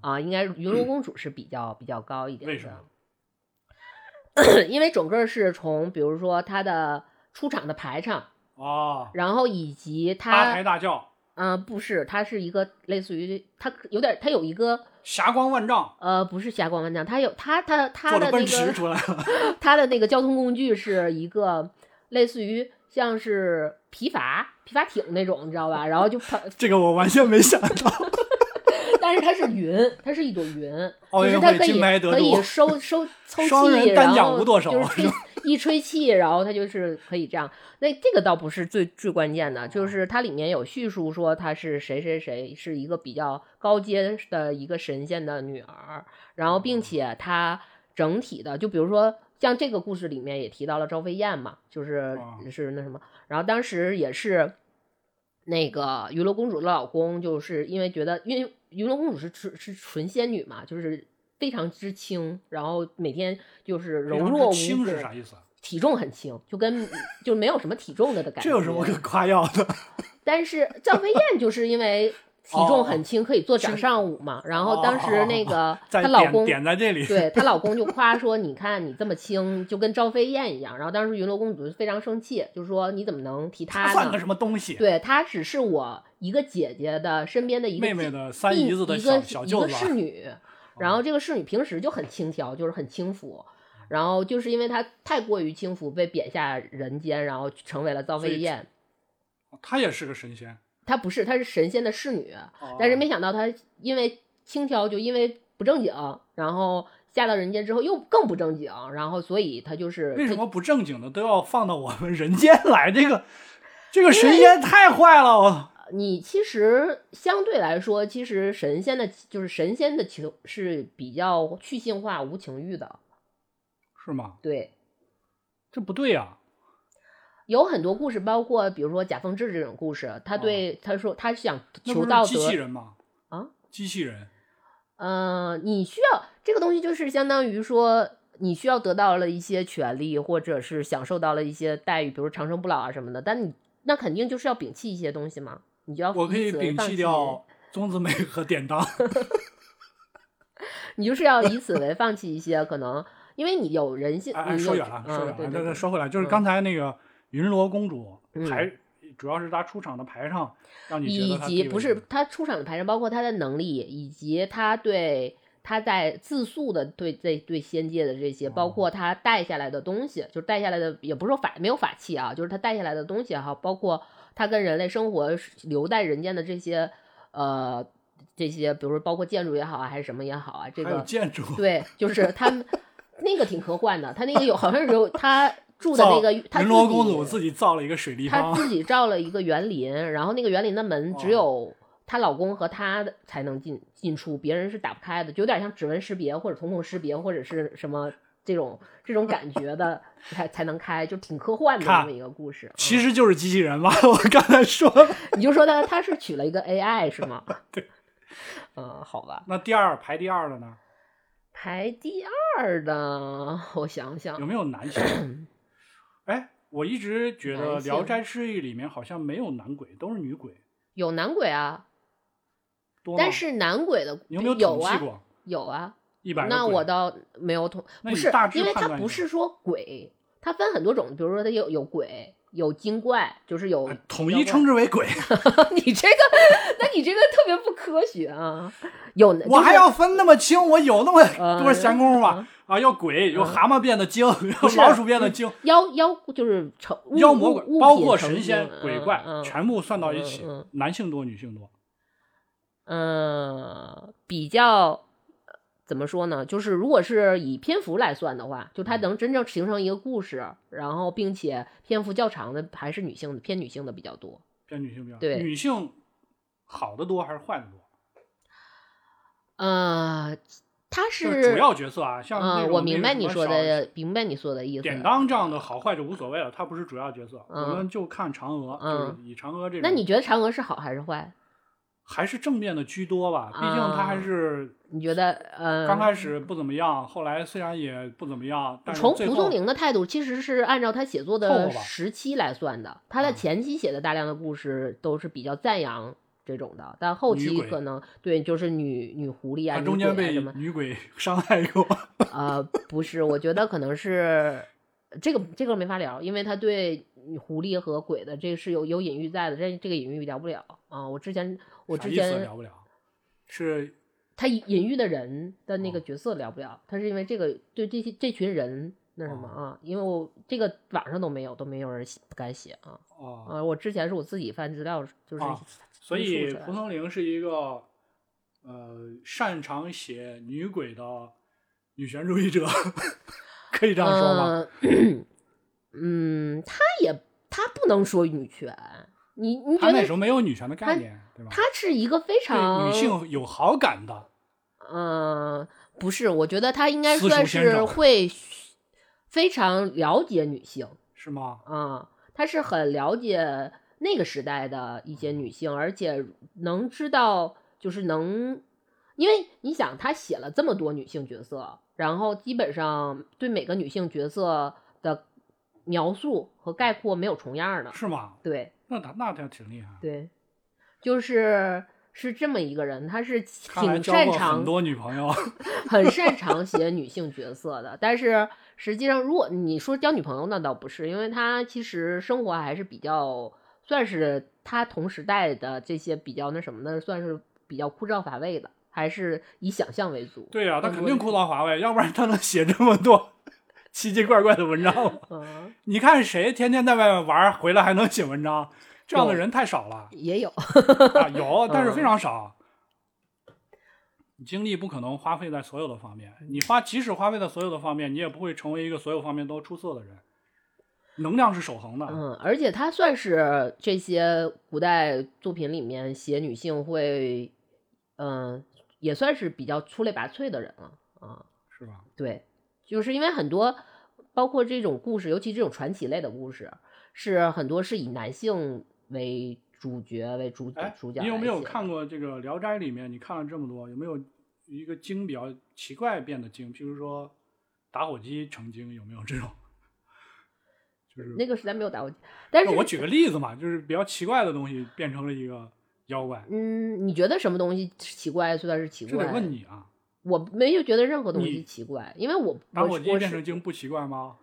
[SPEAKER 1] 啊，应该云罗公主是比较比较高一点的。为什么？(clears throat) 因为整个是从，比如说他的出场的排场
[SPEAKER 2] 哦，
[SPEAKER 1] 然后以及他
[SPEAKER 2] 八抬大轿，
[SPEAKER 1] 嗯，不是，它是一个类似于它有点，它有一个
[SPEAKER 2] 霞光万丈，
[SPEAKER 1] 呃，不是霞光万丈，它有它它它的那个
[SPEAKER 2] 出来了，
[SPEAKER 1] 它的那个交通工具是一个类似于像是皮筏皮筏艇那种，你知道吧？然后就
[SPEAKER 2] 这个我完全没想到。
[SPEAKER 1] 但是它是云，它是一朵云，(laughs) 就是它可以可以收收 (laughs) 抽气，然后就是 (laughs) 一吹气，然后它就是可以这样。那这个倒不是最最关键的，就是它里面有叙述说她是谁谁谁是一个比较高阶的一个神仙的女儿，然后并且她整体的，就比如说像这个故事里面也提到了赵飞燕嘛，就是是那什么，然后当时也是那个云罗公主的老公，就是因为觉得因为。云罗公主是是是纯仙女嘛，就是非常之轻，然后每天就是柔弱无
[SPEAKER 2] 轻是啥意思？
[SPEAKER 1] 啊体重很轻，就跟就没有什么体重的的感觉。
[SPEAKER 2] 这有什么可夸耀的？(laughs)
[SPEAKER 1] 但是赵飞燕就是因为体重很轻，可以做掌上舞嘛。然后当时那个她老公
[SPEAKER 2] 点在这里，
[SPEAKER 1] 对她老公就夸 (laughs) 说：“你看你这么轻，就跟赵飞燕一样。”然后当时云罗公主就非常生气，就说：“你怎么能提她呢？
[SPEAKER 2] 算个什么东西？
[SPEAKER 1] 对她只是我。”一个姐姐的身边的一个
[SPEAKER 2] 妹妹的三姨子的小小舅
[SPEAKER 1] 子，一个侍女，(laughs) 然后这个侍女平时就很轻佻，就是很轻浮，然后就是因为她太过于轻浮，被贬下人间，然后成为了赵飞燕。
[SPEAKER 2] 她也是个神仙？
[SPEAKER 1] 她不是，她是神仙的侍女，但是没想到她因为轻佻，就因为不正经，然后下到人间之后又更不正经，然后所以她就是
[SPEAKER 2] 为什么不正经的都要放到我们人间来？这个这个神仙太坏了，我。
[SPEAKER 1] 你其实相对来说，其实神仙的，就是神仙的情是比较去性化、无情欲的，
[SPEAKER 2] 是吗？
[SPEAKER 1] 对，
[SPEAKER 2] 这不对呀。
[SPEAKER 1] 有很多故事，包括比如说贾凤志这种故事，他对他说他想求道德。
[SPEAKER 2] 机器人吗？
[SPEAKER 1] 啊，
[SPEAKER 2] 机器人。
[SPEAKER 1] 嗯，你需要这个东西，就是相当于说你需要得到了一些权利，或者是享受到了一些待遇，比如长生不老啊什么的。但你那肯定就是要摒弃一些东西嘛。你就要
[SPEAKER 2] 我可以摒弃掉宗子美和典当 (laughs) (laughs)
[SPEAKER 1] 你就是要以此为放弃一些可能，因为你有人性。
[SPEAKER 2] 哎，说远了，说远了。那那说回来，就是刚才那个云罗公主排，主要是她出场的排场，让你
[SPEAKER 1] 以及不是她出场的排场，包括她的能力，以及她对她在自诉的对对对仙界的这些，包括她带下来的东西，就是带下来的，也不是说法没有法器啊，就是她带下来的东西哈，包括。她跟人类生活留在人间的这些，呃，这些，比如说包括建筑也好啊，还是什么也好啊，这个
[SPEAKER 2] 建筑
[SPEAKER 1] 对，就是他们 (laughs) 那个挺科幻的。他那个有好像是有他住的那个他，云
[SPEAKER 2] 罗公主自己造了一个水立
[SPEAKER 1] 方，他自己造了一个园林，然后那个园林的门只有她老公和她才能进进出，别人是打不开的，就有点像指纹识别或者瞳孔识别或者是什么。这种这种感觉的才才能开，就挺科幻的这么一个故事。
[SPEAKER 2] 其实就是机器人嘛，(laughs) 我刚才说，
[SPEAKER 1] 你就说他他是取了一个 AI 是吗？(laughs)
[SPEAKER 2] 对，
[SPEAKER 1] 嗯，好吧。
[SPEAKER 2] 那第二排第二的呢？
[SPEAKER 1] 排第二的，我想想
[SPEAKER 2] 有没有男性？(clears throat) 哎，我一直觉得《聊斋志异》里面好像没有男鬼，都是女鬼。
[SPEAKER 1] 有男鬼啊，
[SPEAKER 2] 多
[SPEAKER 1] 但是男鬼的
[SPEAKER 2] 有没有
[SPEAKER 1] 有
[SPEAKER 2] 啊？
[SPEAKER 1] 有啊。
[SPEAKER 2] 一百
[SPEAKER 1] 那我倒没有统，不是，因为它不是说鬼，它分很多种，比如说它有有鬼。有精怪，就是有
[SPEAKER 2] 统一称之为鬼。(laughs)
[SPEAKER 1] 你这个，(laughs) 那你这个特别不科学啊！有
[SPEAKER 2] 我还要分那么清，我有那么多闲工夫吗？啊，要鬼，有蛤蟆变的精，有老鼠变的精，
[SPEAKER 1] 妖妖就是成
[SPEAKER 2] 妖魔鬼，包括神仙鬼怪，全部算到一起，男性多，女性多。
[SPEAKER 1] 嗯，比较。怎么说呢？就是如果是以篇幅来算的话，就它能真正形成一个故事，然后并且篇幅较长的还是女性的，偏女性的比较多。
[SPEAKER 2] 偏女性比较
[SPEAKER 1] 对，
[SPEAKER 2] 女性好的多还是坏的多？
[SPEAKER 1] 呃，他是
[SPEAKER 2] 主要角色啊，像
[SPEAKER 1] 我明白你说的，明白你说的意思。
[SPEAKER 2] 典当这样的好坏就无所谓了，他不是主要角色，我们就看嫦娥，就是以嫦娥这。
[SPEAKER 1] 那你觉得嫦娥是好还是坏？
[SPEAKER 2] 还是正面的居多吧，毕竟他还是
[SPEAKER 1] 你觉得呃，
[SPEAKER 2] 刚开始不怎么样，后来虽然也不怎么样，但
[SPEAKER 1] 从蒲松龄的态度其实是按照他写作的时期来算的，他的前期写的大量的故事都是比较赞扬这种的，但后期可能对就是女女狐狸啊，
[SPEAKER 2] 中间被女鬼 (laughs) 伤害过。
[SPEAKER 1] 呃，不是，我觉得可能是这个这个没法聊，因为他对狐狸和鬼的这个是有有隐喻在的，这这个隐喻聊不了啊，我之前。我之前
[SPEAKER 2] 聊不了，是
[SPEAKER 1] 他隐喻的人的那个角色聊不了，他是因为这个对这些这群人那什么啊？因为我这个网上都没有，都没有人不敢写啊。啊，我之前是我自己翻资料，就是
[SPEAKER 2] 所以蒲松龄是一个呃擅长写女鬼的女权主义者，(laughs) 可以这样说吗？
[SPEAKER 1] 嗯，他也他不能说女权。你你觉得
[SPEAKER 2] 那时候没有女权的概念，对吧？
[SPEAKER 1] 他是一个非常
[SPEAKER 2] 女性有好感的。
[SPEAKER 1] 嗯，不是，我觉得他应该算是会非常了解女性，
[SPEAKER 2] 是吗？
[SPEAKER 1] 啊，他是很了解那个时代的一些女性，而且能知道，就是能，因为你想，他写了这么多女性角色，然后基本上对每个女性角色的描述和概括没有重样的，
[SPEAKER 2] 是吗？
[SPEAKER 1] 对。
[SPEAKER 2] 那他那他挺厉害，
[SPEAKER 1] 对，就是是这么一个人，他是挺擅长
[SPEAKER 2] 很多女朋友，(laughs)
[SPEAKER 1] 很擅长写女性角色的。但是实际上，如果你说交女朋友，那倒不是，因为他其实生活还是比较算是他同时代的这些比较那什么的，算是比较枯燥乏味的，还是以想象为主。
[SPEAKER 2] 对呀，他肯定枯燥乏味，要不然他能写这么多。(laughs) 奇奇怪怪的文章，(laughs) 你看谁天天在外面玩，回来还能写文章？这样的人太少了。
[SPEAKER 1] 也有，
[SPEAKER 2] 有，(laughs) 但是非常少。精力不可能花费在所有的方面，你花即使花费在所有的方面，你也不会成为一个所有方面都出色的人。能量是守恒的。
[SPEAKER 1] 嗯，而且他算是这些古代作品里面写女性会，嗯，也算是比较出类拔萃的人了。啊，
[SPEAKER 2] 是吧？
[SPEAKER 1] 对。就是因为很多，包括这种故事，尤其这种传奇类的故事，是很多是以男性为主角为主主角。
[SPEAKER 2] 你有没有看过这个《聊斋》里面？你看了这么多，有没有一个精比较奇怪变的精？譬如说打火机成精，有没有这种？就是
[SPEAKER 1] 那个时代没有打火机，但是
[SPEAKER 2] 我举个例子嘛，就是比较奇怪的东西变成了一个妖怪。
[SPEAKER 1] 嗯，你觉得什么东西奇怪算是奇怪？
[SPEAKER 2] 这得问你啊。
[SPEAKER 1] 我没有觉得任何东西奇怪，因为我
[SPEAKER 2] 打火机变成精不奇怪吗？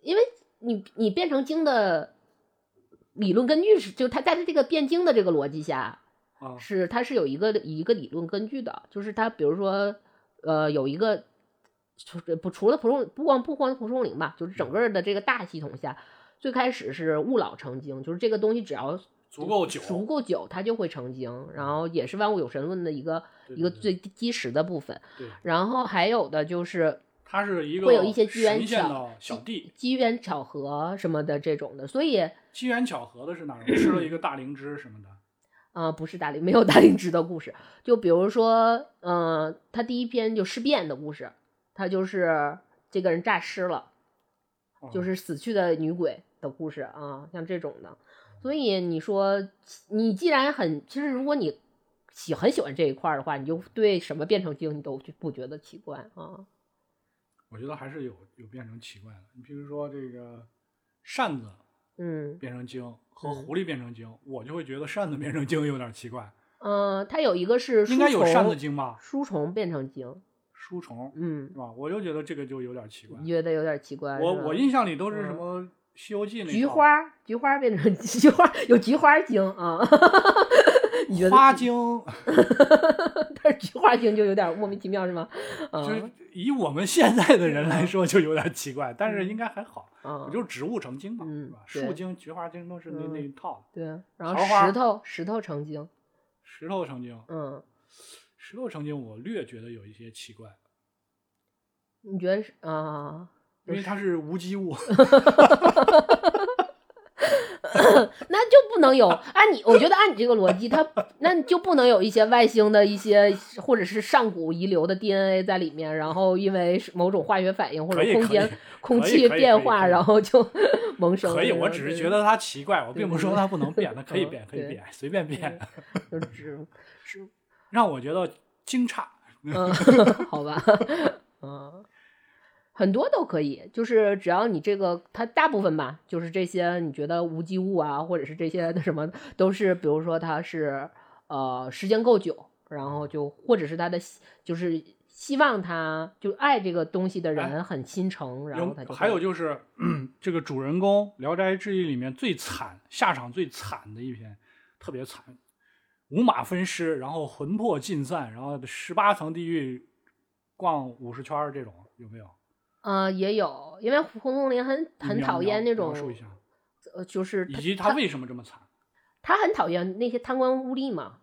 [SPEAKER 1] 因为你你变成精的理论根据是，就它在这个变精的这个逻辑下，是它是有一个一个理论根据的，就是它比如说呃有一个除不除了蒲松不光不光蒲松龄吧，就是整个的这个大系统下，最开始是物老成精，就是这个东西只要。
[SPEAKER 2] 足够久，
[SPEAKER 1] 足够久，它就会成精。然后也是万物有神论的一个一个最基石的部分。然后还有的就是，
[SPEAKER 2] 它是一个
[SPEAKER 1] 会有一些机缘
[SPEAKER 2] 巧小弟，
[SPEAKER 1] 机缘巧合什么的这种的。所以
[SPEAKER 2] 机缘巧合的是哪儿？吃了一个大灵芝什么的。
[SPEAKER 1] 啊，(coughs) 不是大灵，没有大灵芝的故事。就比如说，嗯，他第一篇就尸变的故事，他就是这个人诈尸了，就是死去的女鬼的故事啊，像这种的。所以你说，你既然很，其实如果你喜很喜欢这一块的话，你就对什么变成精你都不觉得奇怪啊。
[SPEAKER 2] 我觉得还是有有变成奇怪的。你比如说这个扇子，
[SPEAKER 1] 嗯，
[SPEAKER 2] 变成精和狐狸变成精，我就会觉得扇子变成精有点奇怪。
[SPEAKER 1] 嗯，它有一个是
[SPEAKER 2] 应该有扇子精吧？
[SPEAKER 1] 书虫变成精，
[SPEAKER 2] 书虫，
[SPEAKER 1] 嗯，
[SPEAKER 2] 是吧？我就觉得这个就有点奇怪，
[SPEAKER 1] 觉得有点奇怪。
[SPEAKER 2] 我我印象里都是什么《西游记》那
[SPEAKER 1] 菊花，菊花变成 (laughs) 菊花，有菊花精啊。
[SPEAKER 2] 花精，(laughs)
[SPEAKER 1] 但是菊花精就有点莫名其妙，是吗？
[SPEAKER 2] 就以我们现在的人来说，就有点奇怪，但是应该还好。
[SPEAKER 1] 嗯，
[SPEAKER 2] 就是植物成精嘛，
[SPEAKER 1] 是
[SPEAKER 2] 吧？树精、菊花精都是那那一套。
[SPEAKER 1] 对，然后石头石头成精，
[SPEAKER 2] 石头成精。
[SPEAKER 1] 嗯，
[SPEAKER 2] 石头成精，我略觉得有一些奇怪。
[SPEAKER 1] 你觉得是啊？
[SPEAKER 2] 因为它是无机物。(laughs)
[SPEAKER 1] 那就不能有按你，我觉得按你这个逻辑，它那就不能有一些外星的一些或者是上古遗留的 DNA 在里面，然后因为某种化学反应或者空间空气变化，然后就 (laughs) 萌生。
[SPEAKER 2] 可以，我只是觉得它奇怪，我并不是说它不能变，它可以变，可以变，随便变。
[SPEAKER 1] 就只是
[SPEAKER 2] 让我觉得惊诧。
[SPEAKER 1] 嗯，(laughs) 好吧，嗯。很多都可以，就是只要你这个，它大部分吧，就是这些你觉得无机物啊，或者是这些的什么，都是比如说它是呃时间够久，然后就或者是他的就是希望他就爱这个东西的人很心诚，然后他就
[SPEAKER 2] 还有就是 (clears throat) 这个主人公《聊斋志异》里面最惨下场最惨的一篇，特别惨，五马分尸，然后魂魄尽散，然后十八层地狱逛五十圈这种有没有？
[SPEAKER 1] 呃，也有，因为胡松林很很讨厌那种，呃，就是
[SPEAKER 2] 以及他为什么这么惨？
[SPEAKER 1] 他很讨厌那些贪官污吏嘛。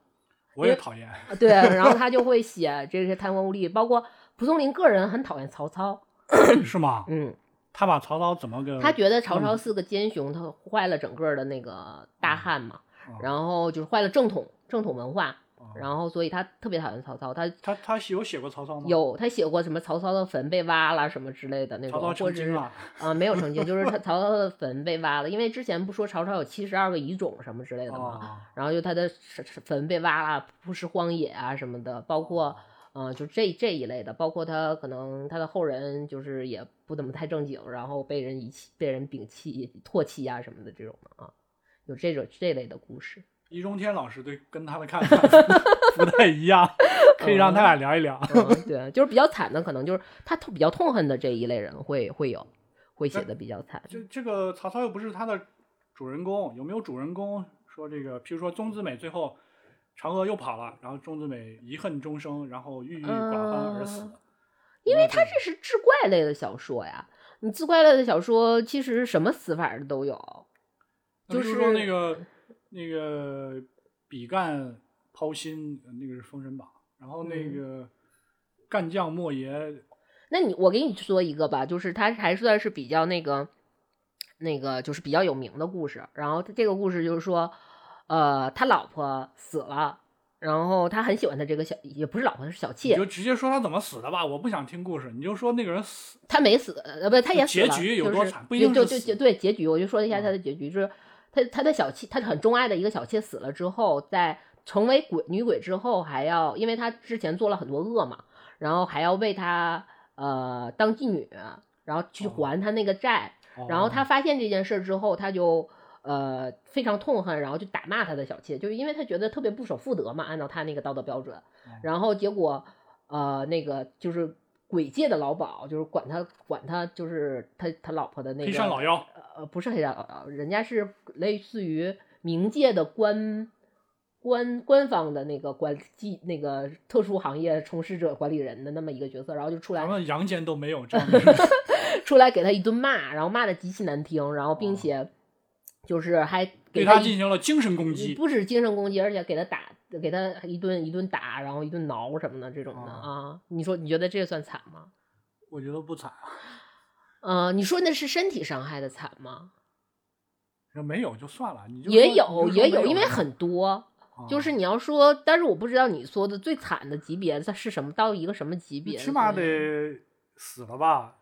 [SPEAKER 2] 我也讨厌。
[SPEAKER 1] 对，(laughs) 然后他就会写这些贪官污吏，包括蒲松龄个人很讨厌曹操。(coughs)
[SPEAKER 2] 是吗？
[SPEAKER 1] 嗯。
[SPEAKER 2] 他把曹操怎么个？
[SPEAKER 1] 他觉得曹操是个奸雄，他坏了整个的那个大汉嘛，然后就是坏了正统正统文化。然后，所以他特别讨厌曹操。他
[SPEAKER 2] 他他有写过曹操吗？
[SPEAKER 1] 有，他写过什么曹操的坟被挖了什么之类的那种，或者是啊没有成精，就是他 (laughs) 曹操的坟被挖了，因为之前不说曹操有七十二个遗种什么之类的嘛，然后就他的坟被挖了，不食荒野啊什么的，包括嗯就这这一类的，包括他可能他的后人就是也不怎么太正经，然后被人遗弃、被人摒弃、唾弃啊什么的这种的啊，有这种这类的故事。
[SPEAKER 2] 易中天老师对跟他的看法 (laughs) 不太一样，可以让他俩聊一聊。
[SPEAKER 1] 对，就是比较惨的，可能就是他比较痛恨的这一类人会会有，会写的比较惨。
[SPEAKER 2] 这这个曹操又不是他的主人公，有没有主人公说这个？譬如说钟子美最后嫦娥又跑了，然后钟子美遗恨终生，然后郁郁寡欢而死。
[SPEAKER 1] 因为他这是志怪类的小说呀，你志怪类的小说其实什么死法的都有，就是
[SPEAKER 2] 说那个。那个比干抛心，那个是《封神榜》，然后那个干将莫邪。
[SPEAKER 1] 那你我给你说一个吧，就是他还算是比较那个那个，就是比较有名的故事。然后这个故事就是说，呃，他老婆死了，然后他很喜欢他这个小，也不是老婆，是小妾。
[SPEAKER 2] 你就直接说他怎么死的吧，我不想听故事，你就说那个人死。
[SPEAKER 1] 他没死，呃，不，他也死
[SPEAKER 2] 了。结局有多惨？不一定
[SPEAKER 1] 就就对结局，我就说一下他的结局，就是。他他的小妾，他很钟爱的一个小妾死了之后，在成为鬼女鬼之后，还要因为他之前做了很多恶嘛，然后还要为他呃当妓女，然后去还他那个债。然后他发现这件事之后，他就呃非常痛恨，然后就打骂他的小妾，就是因为他觉得特别不守妇德嘛，按照他那个道德标准。然后结果呃那个就是鬼界的老鸨，就是管他管他就是他他老婆的那个
[SPEAKER 2] 黑山老妖。
[SPEAKER 1] 呃，不是黑山老妖，人家是类似于冥界的官官官方的那个管技那个特殊行业从事者管理人的那么一个角色，然后就出来，
[SPEAKER 2] 咱们阳间都没有这 (laughs) 样 (laughs)
[SPEAKER 1] 出来给他一顿骂，然后骂的极其难听，然后并且就是还
[SPEAKER 2] 给
[SPEAKER 1] 他
[SPEAKER 2] 进行了精神攻击，
[SPEAKER 1] 不止精神攻击，而且给他打，给他一顿一顿打，然后一顿挠什么的这种的啊，你说你觉得这算惨吗？
[SPEAKER 2] 我觉得不惨。
[SPEAKER 1] 呃，你说那是身体伤害的惨吗？
[SPEAKER 2] 没有就算了，你
[SPEAKER 1] 也有也
[SPEAKER 2] 有，
[SPEAKER 1] 因为很多，就是你要说，但是我不知道你说的最惨的级别它是什么，到一个什么级别？
[SPEAKER 2] 起码得死了吧？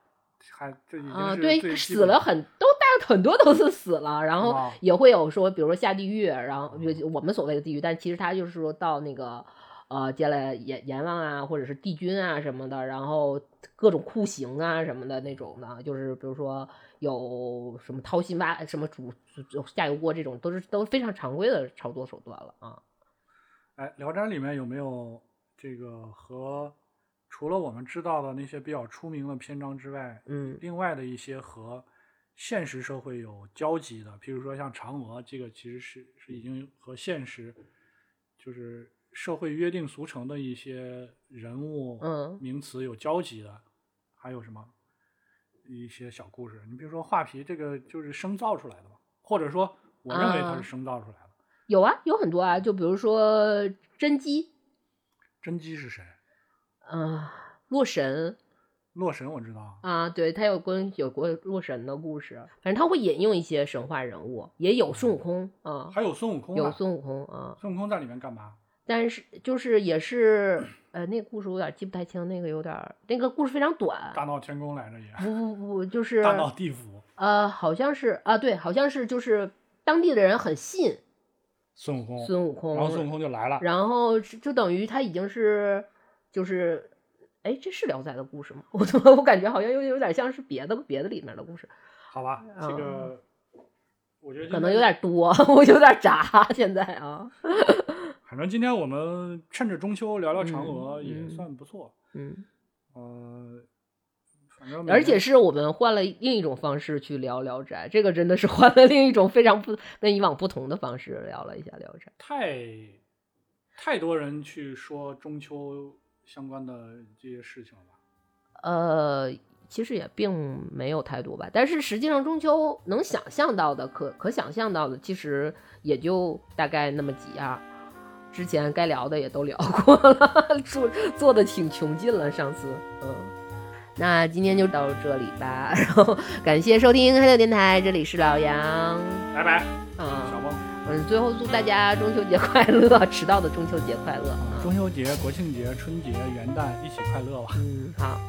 [SPEAKER 2] 还这已经
[SPEAKER 1] 啊，对，死了很都大很多都是死了，然后也会有说，比如说下地狱，然后就我们所谓的地狱，但其实他就是说到那个。呃，接了阎阎王啊，或者是帝君啊什么的，然后各种酷刑啊什么的那种的，就是比如说有什么掏心挖什么煮下油锅这种，都是都非常常规的操作手段了啊。
[SPEAKER 2] 哎，《聊斋》里面有没有这个和除了我们知道的那些比较出名的篇章之外，
[SPEAKER 1] 嗯，
[SPEAKER 2] 另外的一些和现实社会有交集的，譬如说像嫦娥，这个其实是是已经和现实就是社会约定俗成的一些人物、
[SPEAKER 1] 嗯
[SPEAKER 2] 名词有交集的，还有什么一些小故事？你比如说画皮，这个就是生造出来的嘛，或者说我认为它
[SPEAKER 1] 啊
[SPEAKER 2] 是生造出来的。
[SPEAKER 1] 有啊，有很多啊，就比如说甄姬，
[SPEAKER 2] 甄姬是谁？
[SPEAKER 1] 嗯、洛神
[SPEAKER 2] 洛神我知道，
[SPEAKER 1] 啊，对他有关有过洛神的故事，反正他会引用一些神话人物，也有孙悟空啊，
[SPEAKER 2] 还有孙悟空、啊。
[SPEAKER 1] 有孙悟空啊，
[SPEAKER 2] 孙悟空在里面干嘛？
[SPEAKER 1] 但是就是也是呃，那个故事我有点记不太清，那个有点那个故事非常短，
[SPEAKER 2] 大闹天宫来着也，
[SPEAKER 1] 不不不，就 (laughs) 是
[SPEAKER 2] 大闹地府。
[SPEAKER 1] 呃，好像是啊，对，好像是就是当地的人很信
[SPEAKER 2] 孙悟空，
[SPEAKER 1] 孙悟空，
[SPEAKER 2] 然后孙悟空就来了。
[SPEAKER 1] 然后就等于他已经是就是，哎，这是《聊斋》的故事吗？(laughs) 我怎么我感觉好像又有点像是别的别的里面的故事，
[SPEAKER 2] 好吧，这个我觉得
[SPEAKER 1] 嗯可能有，点多，(laughs) 我有点杂现在啊，
[SPEAKER 2] 反正今天我们趁着中秋聊聊嫦娥也算不错。
[SPEAKER 1] 嗯，
[SPEAKER 2] 呃，反正
[SPEAKER 1] 而且是我们换了另一种方式去聊《聊斋》，这个真的是换了另一种非常不跟以往不同的方式聊了一下《聊斋》。
[SPEAKER 2] 太太多人去说中秋相关的这些事情了吧？
[SPEAKER 1] 呃，其实也并没有太多吧，但是实际上中秋能想象到的、可可想象到的，其实也就大概那么几样。之前该聊的也都聊过了，(laughs) 做做的挺穷尽了，上次，嗯。那今天就到这里吧，然后感谢收听黑色电台，这里是老杨，
[SPEAKER 2] 拜拜，
[SPEAKER 1] 嗯
[SPEAKER 2] 小梦。
[SPEAKER 1] 嗯，最后祝大家中秋节快乐，迟到的中秋节快乐，
[SPEAKER 2] 中秋节、国庆节、春节、元旦一起快乐吧！
[SPEAKER 1] 嗯，好。